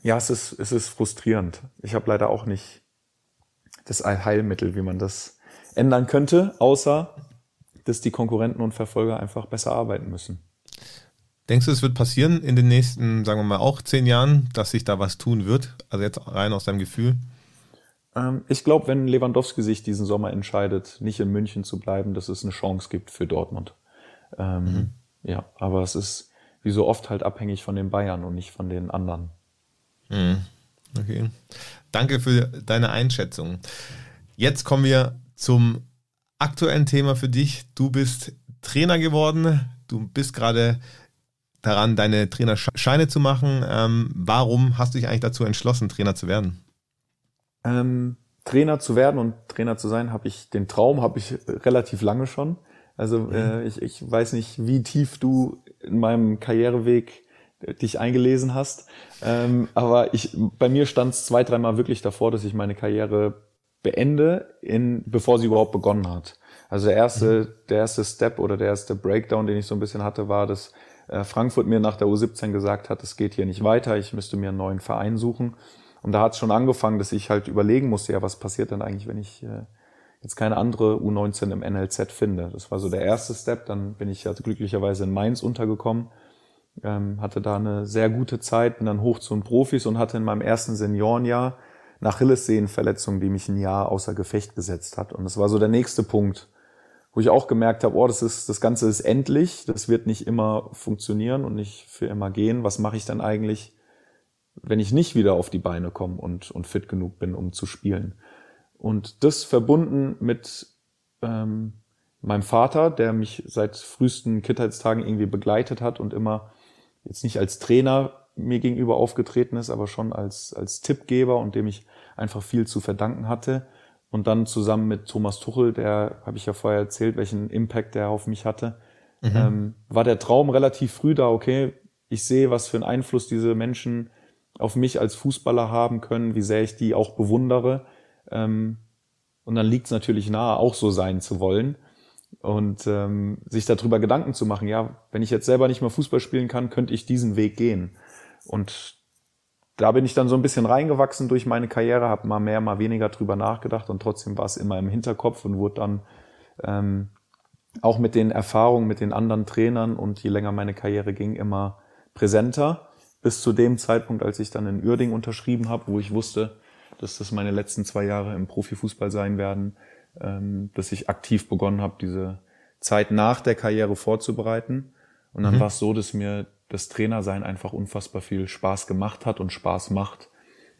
ja, es ist, es ist frustrierend. Ich habe leider auch nicht das Allheilmittel, wie man das ändern könnte, außer dass die Konkurrenten und Verfolger einfach besser arbeiten müssen. Denkst du, es wird passieren in den nächsten, sagen wir mal, auch zehn Jahren, dass sich da was tun wird? Also jetzt rein aus deinem Gefühl? Ähm, ich glaube, wenn Lewandowski sich diesen Sommer entscheidet, nicht in München zu bleiben, dass es eine Chance gibt für Dortmund. Ähm, mhm. Ja, aber es ist wie so oft halt abhängig von den Bayern und nicht von den anderen. Mhm. Okay. Danke für deine Einschätzung. Jetzt kommen wir zum aktuellen Thema für dich. Du bist Trainer geworden. Du bist gerade daran, deine Trainerscheine zu machen. Ähm, warum hast du dich eigentlich dazu entschlossen, Trainer zu werden? Ähm, Trainer zu werden und Trainer zu sein, habe ich den Traum, habe ich relativ lange schon. Also mhm. äh, ich, ich weiß nicht, wie tief du in meinem Karriereweg äh, dich eingelesen hast. Ähm, aber ich, bei mir stand es zwei, dreimal wirklich davor, dass ich meine Karriere beende, in, bevor sie überhaupt begonnen hat. Also der erste, mhm. der erste Step oder der erste Breakdown, den ich so ein bisschen hatte, war, dass äh, Frankfurt mir nach der U17 gesagt hat, es geht hier nicht weiter, ich müsste mir einen neuen Verein suchen. Und da hat es schon angefangen, dass ich halt überlegen musste, ja, was passiert denn eigentlich, wenn ich äh, jetzt keine andere U19 im NLZ finde. Das war so der erste Step. Dann bin ich ja glücklicherweise in Mainz untergekommen, ähm, hatte da eine sehr gute Zeit, bin dann hoch zu den Profis und hatte in meinem ersten Seniorenjahr nach Achillessehnenverletzung, die mich ein Jahr außer Gefecht gesetzt hat. Und das war so der nächste Punkt, wo ich auch gemerkt habe, oh, das ist, das Ganze ist endlich, das wird nicht immer funktionieren und nicht für immer gehen. Was mache ich dann eigentlich, wenn ich nicht wieder auf die Beine komme und, und fit genug bin, um zu spielen? Und das verbunden mit ähm, meinem Vater, der mich seit frühesten Kindheitstagen irgendwie begleitet hat und immer jetzt nicht als Trainer mir gegenüber aufgetreten ist, aber schon als, als Tippgeber und dem ich einfach viel zu verdanken hatte und dann zusammen mit Thomas Tuchel, der habe ich ja vorher erzählt, welchen Impact der auf mich hatte, mhm. ähm, war der Traum relativ früh da, okay, ich sehe, was für einen Einfluss diese Menschen auf mich als Fußballer haben können, wie sehr ich die auch bewundere. Ähm, und dann liegt es natürlich nahe, auch so sein zu wollen. Und ähm, sich darüber Gedanken zu machen, ja, wenn ich jetzt selber nicht mehr Fußball spielen kann, könnte ich diesen Weg gehen. Und da bin ich dann so ein bisschen reingewachsen durch meine Karriere, habe mal mehr, mal weniger drüber nachgedacht und trotzdem war es immer im Hinterkopf und wurde dann ähm, auch mit den Erfahrungen mit den anderen Trainern und je länger meine Karriere ging, immer präsenter. Bis zu dem Zeitpunkt, als ich dann in Uerding unterschrieben habe, wo ich wusste, dass das meine letzten zwei Jahre im Profifußball sein werden, ähm, dass ich aktiv begonnen habe, diese Zeit nach der Karriere vorzubereiten. Und dann mhm. war es so, dass mir das Trainersein einfach unfassbar viel Spaß gemacht hat und Spaß macht.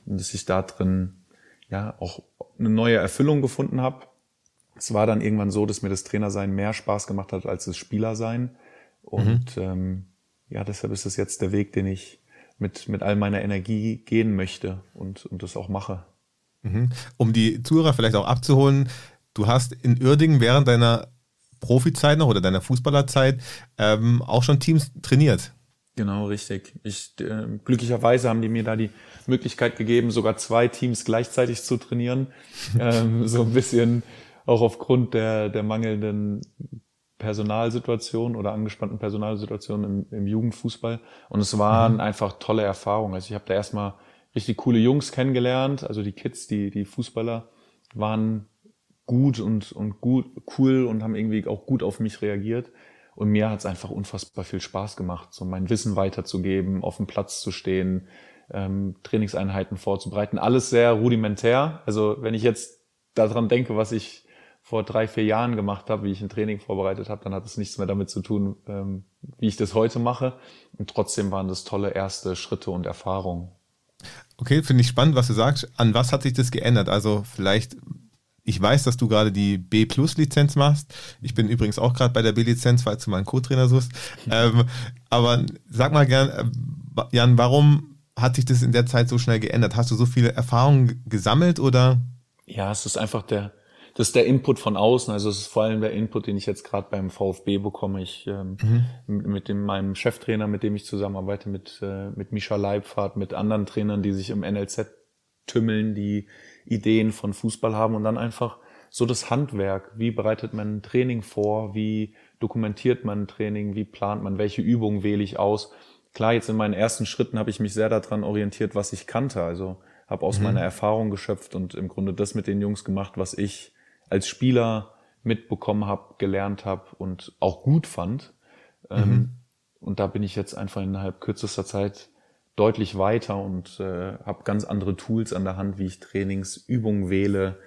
Und dass ich da drin ja auch eine neue Erfüllung gefunden habe. Es war dann irgendwann so, dass mir das Trainersein mehr Spaß gemacht hat als das Spielersein. Und mhm. ähm, ja, deshalb ist es jetzt der Weg, den ich mit, mit all meiner Energie gehen möchte und, und das auch mache. Mhm. Um die Zuhörer vielleicht auch abzuholen, du hast in Uerdingen während deiner Profizeit noch oder deiner Fußballerzeit ähm, auch schon Teams trainiert. Genau, richtig. Ich, äh, glücklicherweise haben die mir da die Möglichkeit gegeben, sogar zwei Teams gleichzeitig zu trainieren. ähm, so ein bisschen auch aufgrund der, der mangelnden Personalsituation oder angespannten Personalsituation im, im Jugendfußball. Und es waren mhm. einfach tolle Erfahrungen. Also ich habe da erstmal richtig coole Jungs kennengelernt. Also die Kids, die, die Fußballer waren gut und, und gut, cool und haben irgendwie auch gut auf mich reagiert. Und mir hat es einfach unfassbar viel Spaß gemacht, so mein Wissen weiterzugeben, auf dem Platz zu stehen, ähm, Trainingseinheiten vorzubereiten. Alles sehr rudimentär. Also wenn ich jetzt daran denke, was ich vor drei, vier Jahren gemacht habe, wie ich ein Training vorbereitet habe, dann hat es nichts mehr damit zu tun, ähm, wie ich das heute mache. Und trotzdem waren das tolle erste Schritte und Erfahrungen. Okay, finde ich spannend, was du sagst. An was hat sich das geändert? Also vielleicht ich weiß, dass du gerade die B-Plus-Lizenz machst. Ich bin übrigens auch gerade bei der B-Lizenz, falls du mal einen Co-Trainer suchst. Ähm, aber sag mal gern, äh, Jan, warum hat sich das in der Zeit so schnell geändert? Hast du so viele Erfahrungen gesammelt oder? Ja, es ist einfach der, das ist der Input von außen. Also es ist vor allem der Input, den ich jetzt gerade beim VfB bekomme. Ich ähm, mhm. mit dem meinem Cheftrainer, mit dem ich zusammenarbeite, mit äh, mit Mischa Leibfahrt, mit anderen Trainern, die sich im NLZ tümmeln, die Ideen von Fußball haben und dann einfach so das Handwerk. Wie bereitet man ein Training vor? Wie dokumentiert man ein Training? Wie plant man? Welche Übungen wähle ich aus? Klar, jetzt in meinen ersten Schritten habe ich mich sehr daran orientiert, was ich kannte. Also habe aus mhm. meiner Erfahrung geschöpft und im Grunde das mit den Jungs gemacht, was ich als Spieler mitbekommen habe, gelernt habe und auch gut fand. Ähm, mhm. Und da bin ich jetzt einfach innerhalb kürzester Zeit deutlich weiter und äh, habe ganz andere Tools an der Hand, wie ich Trainingsübungen wähle,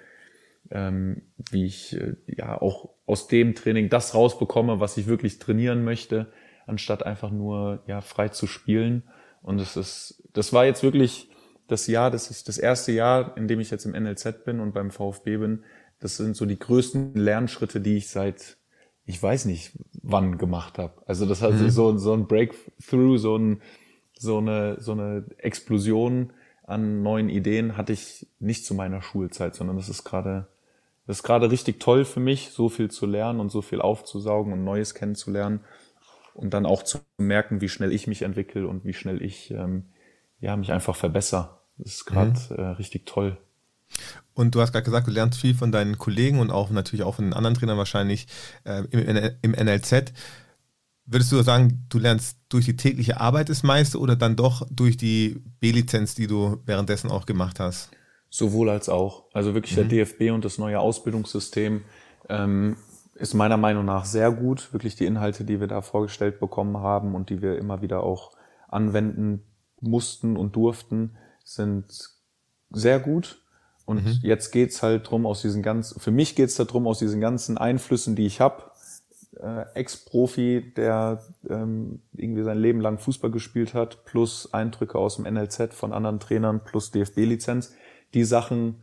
ähm, wie ich äh, ja auch aus dem Training das rausbekomme, was ich wirklich trainieren möchte, anstatt einfach nur ja frei zu spielen. Und es ist, das war jetzt wirklich das Jahr, das ist das erste Jahr, in dem ich jetzt im NLZ bin und beim VfB bin, das sind so die größten Lernschritte, die ich seit, ich weiß nicht, wann gemacht habe. Also das hat mhm. so, so ein Breakthrough, so, ein, so, eine, so eine Explosion an neuen Ideen hatte ich nicht zu meiner Schulzeit, sondern das ist gerade, das ist gerade richtig toll für mich, so viel zu lernen und so viel aufzusaugen und Neues kennenzulernen und dann auch zu merken, wie schnell ich mich entwickle und wie schnell ich ähm, ja mich einfach verbessere. Das ist gerade mhm. äh, richtig toll. Und du hast gerade gesagt, du lernst viel von deinen Kollegen und auch natürlich auch von den anderen Trainern wahrscheinlich äh, im, im NLZ. Würdest du sagen, du lernst durch die tägliche Arbeit das meiste oder dann doch durch die B-Lizenz, die du währenddessen auch gemacht hast? Sowohl als auch. Also wirklich mhm. der DFB und das neue Ausbildungssystem ähm, ist meiner Meinung nach sehr gut. Wirklich die Inhalte, die wir da vorgestellt bekommen haben und die wir immer wieder auch anwenden mussten und durften, sind sehr gut. Und mhm. jetzt geht's halt drum aus diesen ganzen, für mich geht's darum, aus diesen ganzen Einflüssen, die ich habe, äh, Ex-Profi, der ähm, irgendwie sein Leben lang Fußball gespielt hat, plus Eindrücke aus dem NLZ von anderen Trainern, plus DFB-Lizenz, die Sachen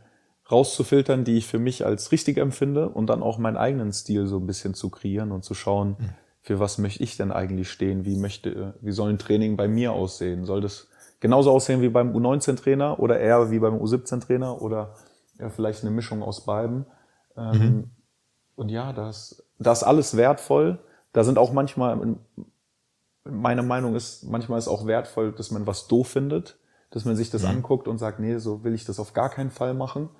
rauszufiltern, die ich für mich als richtig empfinde und dann auch meinen eigenen Stil so ein bisschen zu kreieren und zu schauen, mhm. für was möchte ich denn eigentlich stehen, wie möchte, wie soll ein Training bei mir aussehen? Soll das genauso aussehen wie beim U19-Trainer oder eher wie beim U17-Trainer oder ja, vielleicht eine Mischung aus beiden. Ähm, mhm. Und ja, das, das ist alles wertvoll. Da sind auch manchmal, meine Meinung ist, manchmal ist auch wertvoll, dass man was doof findet, dass man sich das mhm. anguckt und sagt, nee, so will ich das auf gar keinen Fall machen.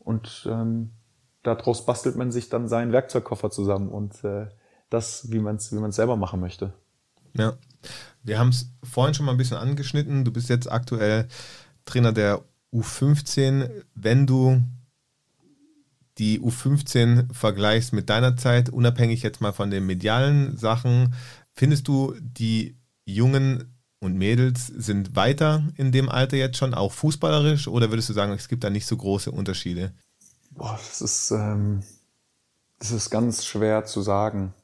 Und ähm, daraus bastelt man sich dann seinen Werkzeugkoffer zusammen und äh, das, wie man es wie man's selber machen möchte. Ja. Wir haben es vorhin schon mal ein bisschen angeschnitten. Du bist jetzt aktuell Trainer der U15. Wenn du die U15 vergleichst mit deiner Zeit, unabhängig jetzt mal von den medialen Sachen, findest du, die Jungen und Mädels sind weiter in dem Alter jetzt schon, auch fußballerisch, oder würdest du sagen, es gibt da nicht so große Unterschiede? Boah, das ist, ähm, das ist ganz schwer zu sagen.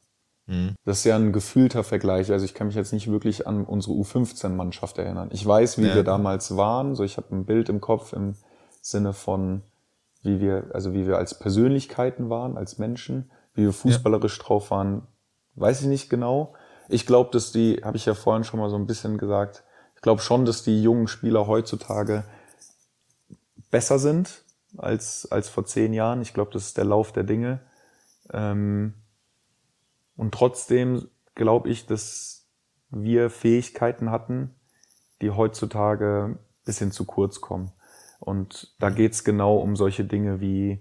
Mhm. Das ist ja ein gefühlter Vergleich. Also ich kann mich jetzt nicht wirklich an unsere U15-Mannschaft erinnern. Ich weiß, wie ja. wir damals waren. So, ich habe ein Bild im Kopf im Sinne von, wie wir, also wie wir als Persönlichkeiten waren, als Menschen, wie wir fußballerisch ja. drauf waren, weiß ich nicht genau. Ich glaube, dass die, habe ich ja vorhin schon mal so ein bisschen gesagt, ich glaube schon, dass die jungen Spieler heutzutage besser sind als, als vor zehn Jahren. Ich glaube, das ist der Lauf der Dinge. Ähm, und trotzdem glaube ich, dass wir Fähigkeiten hatten, die heutzutage bisschen zu kurz kommen. Und da geht's genau um solche Dinge wie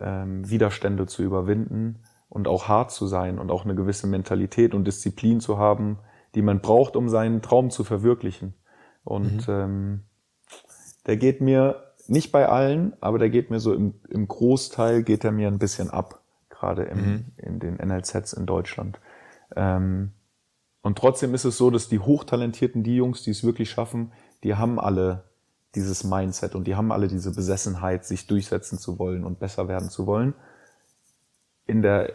ähm, Widerstände zu überwinden und auch hart zu sein und auch eine gewisse Mentalität und Disziplin zu haben, die man braucht, um seinen Traum zu verwirklichen. Und mhm. ähm, der geht mir nicht bei allen, aber der geht mir so im, im Großteil geht er mir ein bisschen ab gerade im, mhm. in den NLZs in Deutschland. Ähm, und trotzdem ist es so, dass die Hochtalentierten, die Jungs, die es wirklich schaffen, die haben alle dieses Mindset und die haben alle diese Besessenheit, sich durchsetzen zu wollen und besser werden zu wollen. In der,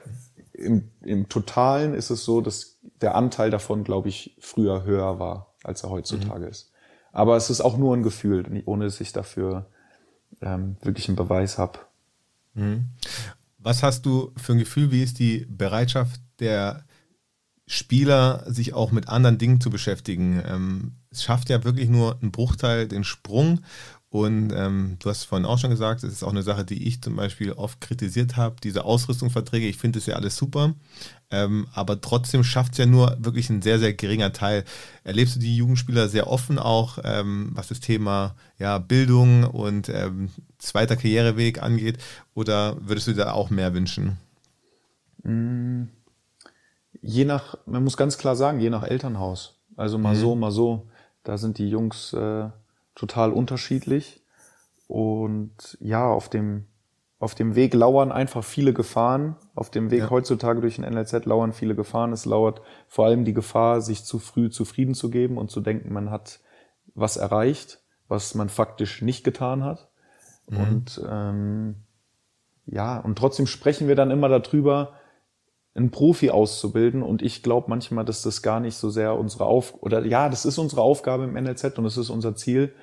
im, im Totalen ist es so, dass der Anteil davon, glaube ich, früher höher war, als er heutzutage mhm. ist. Aber es ist auch nur ein Gefühl, ohne dass ich dafür ähm, wirklich einen Beweis habe. Mhm. Was hast du für ein Gefühl? Wie ist die Bereitschaft der Spieler, sich auch mit anderen Dingen zu beschäftigen? Ähm, es schafft ja wirklich nur ein Bruchteil den Sprung. Und ähm, du hast vorhin auch schon gesagt, es ist auch eine Sache, die ich zum Beispiel oft kritisiert habe, diese Ausrüstungsverträge. Ich finde es ja alles super, ähm, aber trotzdem schafft es ja nur wirklich ein sehr, sehr geringer Teil. Erlebst du die Jugendspieler sehr offen auch, ähm, was das Thema ja, Bildung und ähm, zweiter Karriereweg angeht? Oder würdest du da auch mehr wünschen? Mm, je nach, man muss ganz klar sagen, je nach Elternhaus. Also mal mhm. so, mal so. Da sind die Jungs äh, total unterschiedlich. Und ja, auf dem, auf dem Weg lauern einfach viele Gefahren. Auf dem Weg ja. heutzutage durch den NLZ lauern viele Gefahren. Es lauert vor allem die Gefahr, sich zu früh zufrieden zu geben und zu denken, man hat was erreicht, was man faktisch nicht getan hat. Mhm. Und ähm, ja, und trotzdem sprechen wir dann immer darüber, einen Profi auszubilden. Und ich glaube manchmal, dass das gar nicht so sehr unsere Auf oder ja, das ist unsere Aufgabe im NLZ und das ist unser Ziel.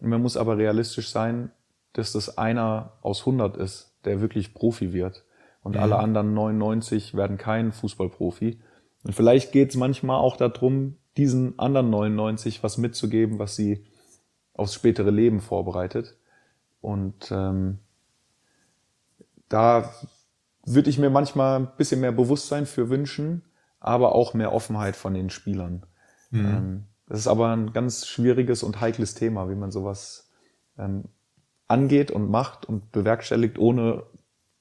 Man muss aber realistisch sein, dass das einer aus 100 ist, der wirklich Profi wird. Und mhm. alle anderen 99 werden kein Fußballprofi. Und vielleicht geht es manchmal auch darum, diesen anderen 99 was mitzugeben, was sie aufs spätere Leben vorbereitet. Und ähm, da würde ich mir manchmal ein bisschen mehr Bewusstsein für wünschen, aber auch mehr Offenheit von den Spielern. Mhm. Ähm, das ist aber ein ganz schwieriges und heikles Thema, wie man sowas ähm, angeht und macht und bewerkstelligt, ohne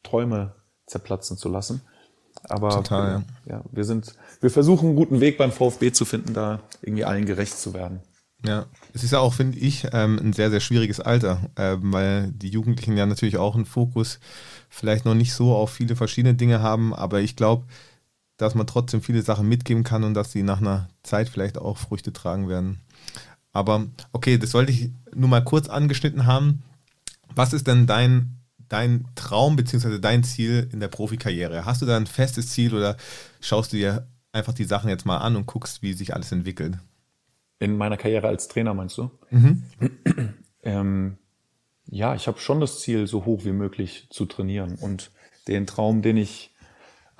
Träume zerplatzen zu lassen. Aber Total, ja. ja, wir sind, wir versuchen einen guten Weg beim VfB zu finden, da irgendwie allen gerecht zu werden. Ja, es ist ja auch, finde ich, ähm, ein sehr, sehr schwieriges Alter, ähm, weil die Jugendlichen ja natürlich auch einen Fokus vielleicht noch nicht so auf viele verschiedene Dinge haben, aber ich glaube, dass man trotzdem viele Sachen mitgeben kann und dass sie nach einer Zeit vielleicht auch Früchte tragen werden. Aber okay, das wollte ich nur mal kurz angeschnitten haben. Was ist denn dein, dein Traum bzw. dein Ziel in der Profikarriere? Hast du da ein festes Ziel oder schaust du dir einfach die Sachen jetzt mal an und guckst, wie sich alles entwickelt? In meiner Karriere als Trainer meinst du? Mhm. ähm, ja, ich habe schon das Ziel, so hoch wie möglich zu trainieren. Und den Traum, den ich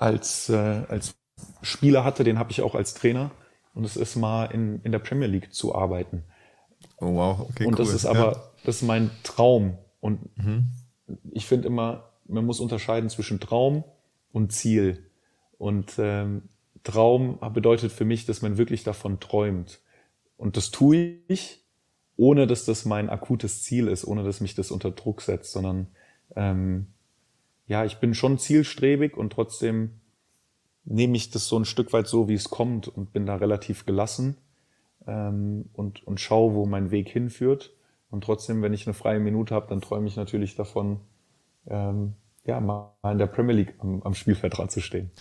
als, äh, als Spieler hatte, den habe ich auch als Trainer. Und es ist mal in, in der Premier League zu arbeiten. Oh wow, okay. Und cool. das ist aber, ja. das ist mein Traum. Und mhm. ich finde immer, man muss unterscheiden zwischen Traum und Ziel. Und ähm, Traum bedeutet für mich, dass man wirklich davon träumt. Und das tue ich, ohne dass das mein akutes Ziel ist, ohne dass mich das unter Druck setzt, sondern ähm, ja, ich bin schon zielstrebig und trotzdem nehme ich das so ein Stück weit so, wie es kommt und bin da relativ gelassen ähm, und, und schaue, wo mein Weg hinführt. Und trotzdem, wenn ich eine freie Minute habe, dann träume ich natürlich davon, ähm, ja, mal in der Premier League am, am Spielfeld dran zu stehen.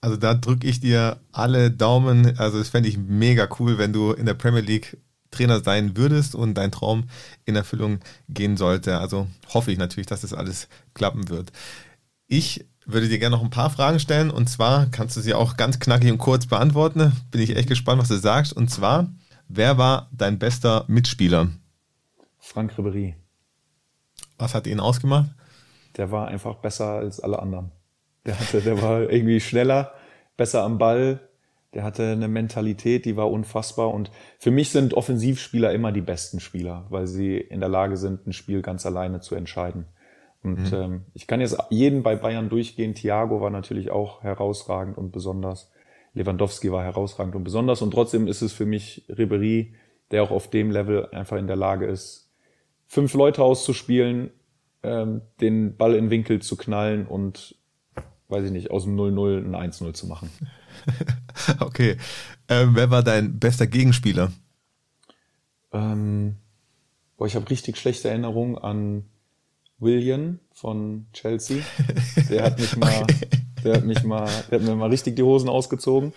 Also da drücke ich dir alle Daumen. Also das fände ich mega cool, wenn du in der Premier League Trainer sein würdest und dein Traum in Erfüllung gehen sollte. Also hoffe ich natürlich, dass das alles klappen wird. Ich würde dir gerne noch ein paar Fragen stellen und zwar kannst du sie auch ganz knackig und kurz beantworten. Bin ich echt gespannt, was du sagst. Und zwar, wer war dein bester Mitspieler? Frank Ribery. Was hat ihn ausgemacht? Der war einfach besser als alle anderen. Der hatte, der war irgendwie schneller, besser am Ball. Der hatte eine Mentalität, die war unfassbar. Und für mich sind Offensivspieler immer die besten Spieler, weil sie in der Lage sind, ein Spiel ganz alleine zu entscheiden. Und mhm. ähm, ich kann jetzt jeden bei Bayern durchgehen. Thiago war natürlich auch herausragend und besonders. Lewandowski war herausragend und besonders. Und trotzdem ist es für mich Ribery, der auch auf dem Level einfach in der Lage ist, fünf Leute auszuspielen, ähm, den Ball in Winkel zu knallen und weiß ich nicht, aus dem 0-0 ein 1-0 zu machen. okay. Ähm, wer war dein bester Gegenspieler? Ähm, boah, ich habe richtig schlechte Erinnerungen an William von Chelsea. Der hat mich mal, okay. der hat mich mal, der hat mir mal richtig die Hosen ausgezogen.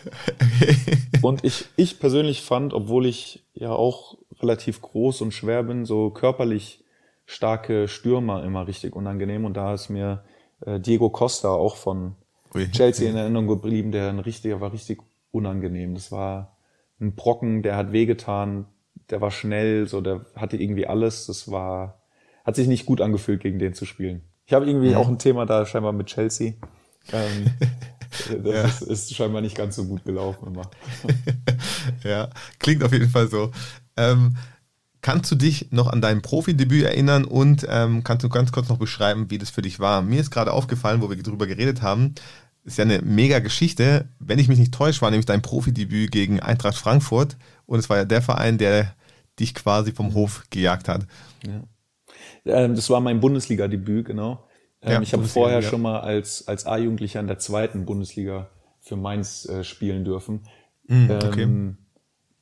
Und ich, ich persönlich fand, obwohl ich ja auch relativ groß und schwer bin, so körperlich starke Stürmer immer richtig unangenehm. Und da ist mir äh, Diego Costa auch von Ui. Chelsea in Erinnerung geblieben, der ein richtiger war richtig unangenehm. Das war ein Brocken, der hat wehgetan, der war schnell, so der hatte irgendwie alles. Das war hat sich nicht gut angefühlt, gegen den zu spielen. Ich habe irgendwie ja. auch ein Thema da scheinbar mit Chelsea. Ähm, das ja. ist, ist, scheinbar nicht ganz so gut gelaufen immer. ja, klingt auf jeden Fall so. Ähm, Kannst du dich noch an dein Profidebüt erinnern und ähm, kannst du ganz kurz noch beschreiben, wie das für dich war? Mir ist gerade aufgefallen, wo wir darüber geredet haben, ist ja eine mega Geschichte. Wenn ich mich nicht täusche, war nämlich dein Profidebüt gegen Eintracht Frankfurt und es war ja der Verein, der dich quasi vom Hof gejagt hat. Ja. Ähm, das war mein Bundesliga-Debüt, genau. Ähm, ja, ich habe vorher ja. schon mal als, als A-Jugendlicher in der zweiten Bundesliga für Mainz äh, spielen dürfen. Okay. Ähm,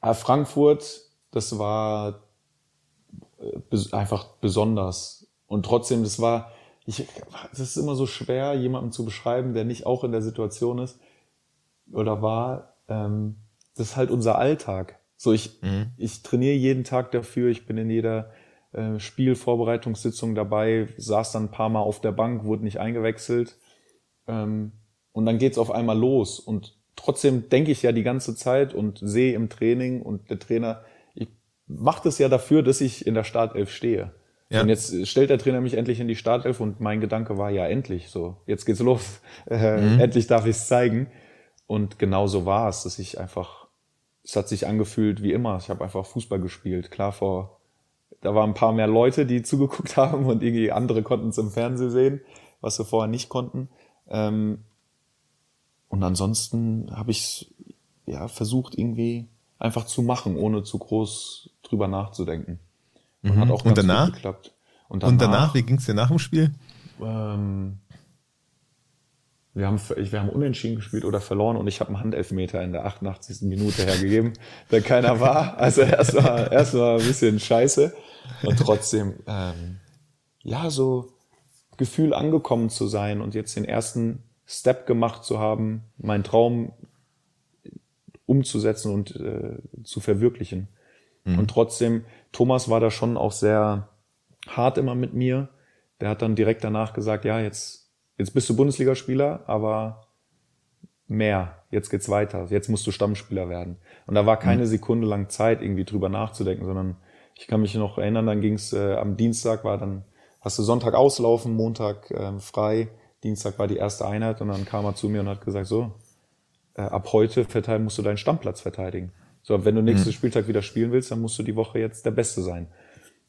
Frankfurt, das war einfach besonders. Und trotzdem, das war, ich, das ist immer so schwer, jemanden zu beschreiben, der nicht auch in der Situation ist oder war. Ähm, das ist halt unser Alltag. So, ich, mhm. ich trainiere jeden Tag dafür, ich bin in jeder äh, Spielvorbereitungssitzung dabei, saß dann ein paar Mal auf der Bank, wurde nicht eingewechselt. Ähm, und dann geht's auf einmal los. Und trotzdem denke ich ja die ganze Zeit und sehe im Training und der Trainer macht es ja dafür, dass ich in der Startelf stehe. Ja. Und jetzt stellt der Trainer mich endlich in die Startelf und mein Gedanke war ja endlich so, jetzt geht's los, äh, mhm. endlich darf ich es zeigen. Und genau so war es, dass ich einfach, es hat sich angefühlt wie immer. Ich habe einfach Fußball gespielt. Klar, vor, da waren ein paar mehr Leute, die zugeguckt haben und irgendwie andere konnten es im Fernsehen sehen, was sie vorher nicht konnten. Ähm, und ansonsten habe ich ja versucht irgendwie einfach zu machen, ohne zu groß drüber nachzudenken. Und mhm. hat auch ganz und danach? gut geklappt. Und danach, und danach wie ging es dir nach dem Spiel? Ähm, wir haben, wir haben unentschieden gespielt oder verloren und ich habe einen Handelfmeter in der 88. Minute hergegeben, der keiner war. Also erst mal, erst mal ein bisschen scheiße und trotzdem, ähm, ja, so Gefühl angekommen zu sein und jetzt den ersten Step gemacht zu haben, meinen Traum umzusetzen und äh, zu verwirklichen. Mhm. Und trotzdem, Thomas war da schon auch sehr hart immer mit mir. Der hat dann direkt danach gesagt, ja, jetzt, jetzt bist du Bundesligaspieler, aber mehr, jetzt geht's weiter, jetzt musst du Stammspieler werden. Und da war keine mhm. Sekunde lang Zeit, irgendwie drüber nachzudenken, sondern ich kann mich noch erinnern, dann ging's äh, am Dienstag war dann, hast du Sonntag auslaufen, Montag äh, frei, Dienstag war die erste Einheit und dann kam er zu mir und hat gesagt, so, äh, ab heute verteidigen, musst du deinen Stammplatz verteidigen. So, wenn du nächsten mhm. Spieltag wieder spielen willst, dann musst du die Woche jetzt der Beste sein.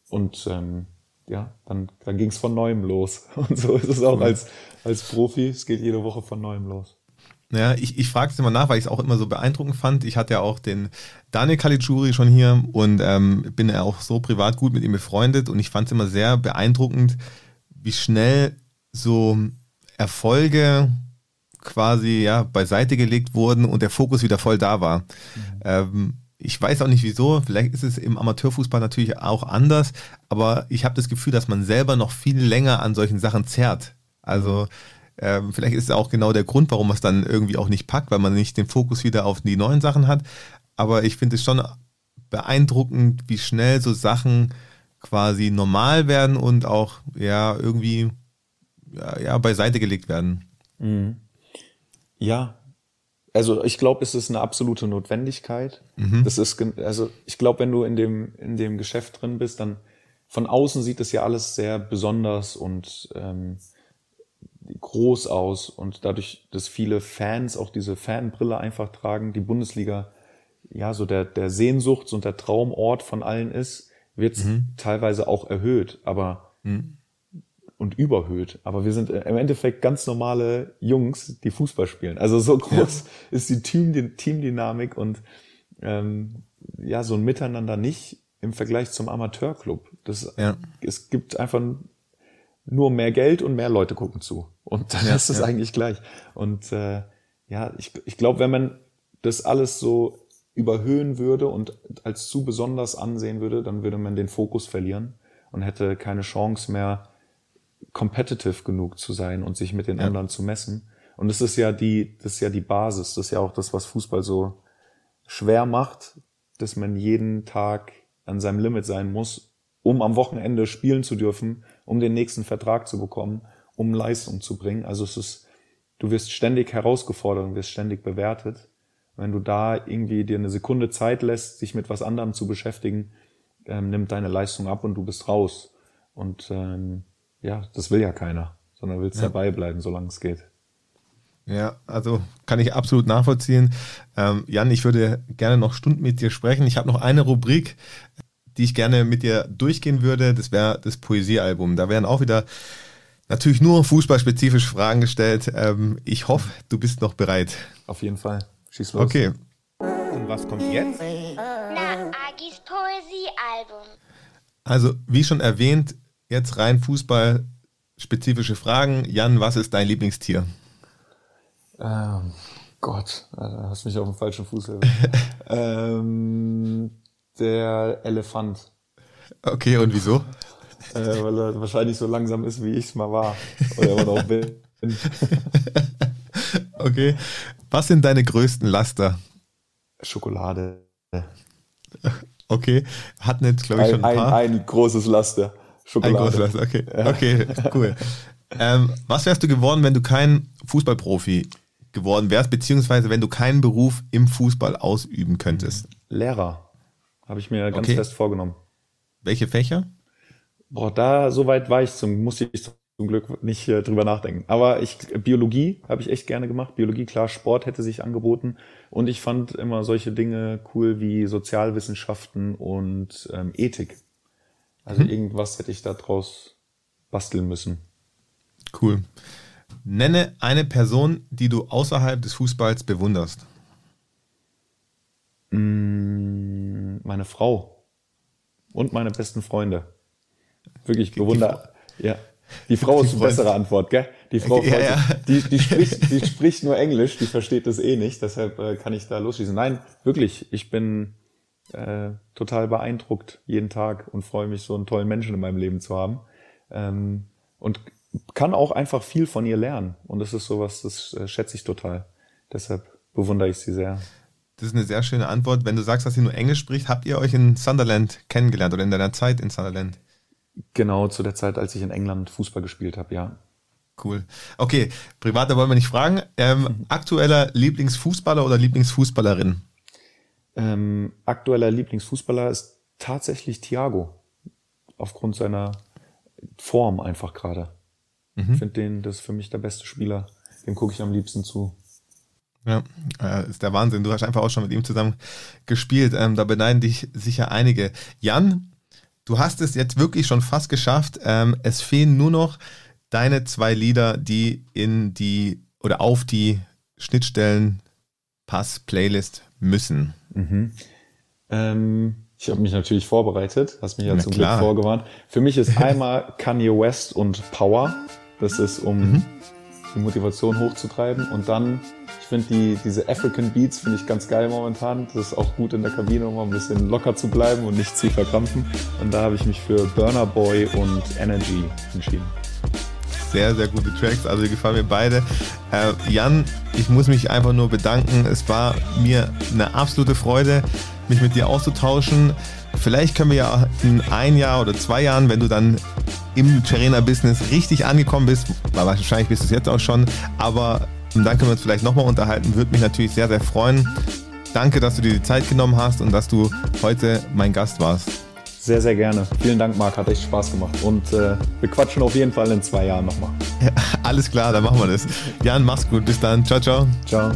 Und ähm, ja, dann, dann ging es von neuem los. Und so ist es auch als, als Profi. Es geht jede Woche von neuem los. Ja, ich, ich frage es immer nach, weil ich es auch immer so beeindruckend fand. Ich hatte ja auch den Daniel Caligiuri schon hier und ähm, bin ja auch so privat gut mit ihm befreundet und ich fand es immer sehr beeindruckend, wie schnell so Erfolge quasi ja beiseite gelegt wurden und der Fokus wieder voll da war. Mhm. Ähm, ich weiß auch nicht wieso, vielleicht ist es im Amateurfußball natürlich auch anders, aber ich habe das Gefühl, dass man selber noch viel länger an solchen Sachen zerrt. Also ähm, vielleicht ist es auch genau der Grund, warum man es dann irgendwie auch nicht packt, weil man nicht den Fokus wieder auf die neuen Sachen hat. Aber ich finde es schon beeindruckend, wie schnell so Sachen quasi normal werden und auch ja irgendwie ja, ja beiseite gelegt werden. Mhm. Ja, also ich glaube, es ist eine absolute Notwendigkeit. Mhm. Das ist, also ich glaube, wenn du in dem, in dem Geschäft drin bist, dann von außen sieht es ja alles sehr besonders und ähm, groß aus und dadurch, dass viele Fans auch diese Fanbrille einfach tragen, die Bundesliga ja so der, der Sehnsuchts- und der Traumort von allen ist, wird mhm. teilweise auch erhöht. Aber mhm und überhöht. Aber wir sind im Endeffekt ganz normale Jungs, die Fußball spielen. Also so groß ja. ist die Team, die Teamdynamik und ähm, ja, so ein Miteinander nicht im Vergleich zum Amateurclub. Das, ja. Es gibt einfach nur mehr Geld und mehr Leute gucken zu. Und dann ja, ist es eigentlich gleich. Und äh, ja, ich, ich glaube, wenn man das alles so überhöhen würde und als zu besonders ansehen würde, dann würde man den Fokus verlieren und hätte keine Chance mehr, competitive genug zu sein und sich mit den ja. anderen zu messen. Und das ist ja die, das ist ja die Basis, das ist ja auch das, was Fußball so schwer macht, dass man jeden Tag an seinem Limit sein muss, um am Wochenende spielen zu dürfen, um den nächsten Vertrag zu bekommen, um Leistung zu bringen. Also es ist, du wirst ständig herausgefordert und wirst ständig bewertet. Wenn du da irgendwie dir eine Sekunde Zeit lässt, sich mit was anderem zu beschäftigen, ähm, nimmt deine Leistung ab und du bist raus. Und ähm, ja, das will ja keiner, sondern will es ja. dabei bleiben, solange es geht. Ja, also kann ich absolut nachvollziehen. Ähm, Jan, ich würde gerne noch Stunden mit dir sprechen. Ich habe noch eine Rubrik, die ich gerne mit dir durchgehen würde. Das wäre das Poesiealbum. Da wären auch wieder natürlich nur fußballspezifische Fragen gestellt. Ähm, ich hoffe, du bist noch bereit. Auf jeden Fall. Schieß los. Okay. Und was kommt jetzt? Na, Agis Poesiealbum. Also, wie schon erwähnt, Jetzt rein Fußball, spezifische Fragen. Jan, was ist dein Lieblingstier? Ähm, Gott, da hast mich auf dem falschen Fuß ähm, Der Elefant. Okay, und wieso? Äh, weil er wahrscheinlich so langsam ist, wie ich es mal war. Oder immer noch bin. okay. Was sind deine größten Laster? Schokolade. Okay. Hatten jetzt, glaube ich, schon ein, ein, paar. Ein großes Laster. Schokolade. Ein großes okay. Okay, cool. ähm, was wärst du geworden, wenn du kein Fußballprofi geworden wärst, beziehungsweise wenn du keinen Beruf im Fußball ausüben könntest? Lehrer. Habe ich mir ganz Okay. fest vorgenommen. Welche Fächer? Boah, da so weit war ich zum, musste ich zum Glück nicht äh, drüber nachdenken. Aber ich Biologie habe ich echt gerne gemacht. Biologie, klar, Sport hätte sich angeboten. Und ich fand immer solche Dinge cool wie Sozialwissenschaften und ähm, Ethik. Also irgendwas hätte ich da draus basteln müssen. Cool. Nenne eine Person, die du außerhalb des Fußballs bewunderst. Mm, Meine Frau und meine besten Freunde. Wirklich bewunder. Ja. Die Frau ist eine Freund- bessere Antwort, gell? Die Frau, Ja, ja. Die, die, spricht, die spricht nur Englisch, die versteht das eh nicht, deshalb äh, kann ich da losschießen. Nein, wirklich, ich bin äh, total beeindruckt jeden Tag und freue mich, so einen tollen Menschen in meinem Leben zu haben. Ähm, und kann auch einfach viel von ihr lernen. Und das ist sowas, das äh, schätze ich total. Deshalb bewundere ich sie sehr. Das ist eine sehr schöne Antwort. Wenn du sagst, dass sie nur Englisch spricht, habt ihr euch in Sunderland kennengelernt oder in deiner Zeit in Sunderland? Genau zu der Zeit, als ich in England Fußball gespielt habe, ja. Cool. Okay, privater wollen wir nicht fragen. Ähm, aktueller Lieblingsfußballer oder Lieblingsfußballerin? Ähm, aktueller Lieblingsfußballer ist tatsächlich Thiago. Aufgrund seiner Form einfach gerade. Ich finde den, das ist für mich der beste Spieler. Dem gucke ich am liebsten zu. Ja, äh, ist der Wahnsinn. Du hast einfach auch schon mit ihm zusammen gespielt. Ähm, da beneiden dich sicher einige. Jan, du hast es jetzt wirklich schon fast geschafft. Ähm, es fehlen nur noch deine zwei Lieder, die in die oder auf die Schnittstellen Pass Playlist müssen. Ähm, ich habe mich natürlich vorbereitet, hast mich ja Na zum klar. Glück vorgewarnt. Für mich ist einmal Kanye West und Power. Das ist, um die Motivation hochzutreiben. Und dann, ich finde die, diese African Beats finde ich ganz geil momentan. Das ist auch gut in der Kabine, um mal ein bisschen locker zu bleiben und nicht zu verkrampfen. Und da habe ich mich für Burner Boy und Energy entschieden. Sehr, sehr gute Tracks, also die gefallen mir beide. Äh, Jan, ich muss mich einfach nur bedanken. Es war mir eine absolute Freude, mich mit dir auszutauschen. Vielleicht können wir ja in ein Jahr oder zwei Jahren, wenn du dann im Terrainer-Business richtig angekommen bist, wahrscheinlich bist du es jetzt auch schon, aber dann können wir uns vielleicht nochmal unterhalten. Würde mich natürlich sehr, sehr freuen. Danke, dass du dir die Zeit genommen hast und dass du heute mein Gast warst. Sehr, sehr gerne. Vielen Dank, Marc. Hat echt Spaß gemacht. Und äh, wir quatschen auf jeden Fall in zwei Jahren nochmal. Alles klar, dann machen wir das. Jan, mach's gut. Bis dann. Ciao, ciao. Ciao.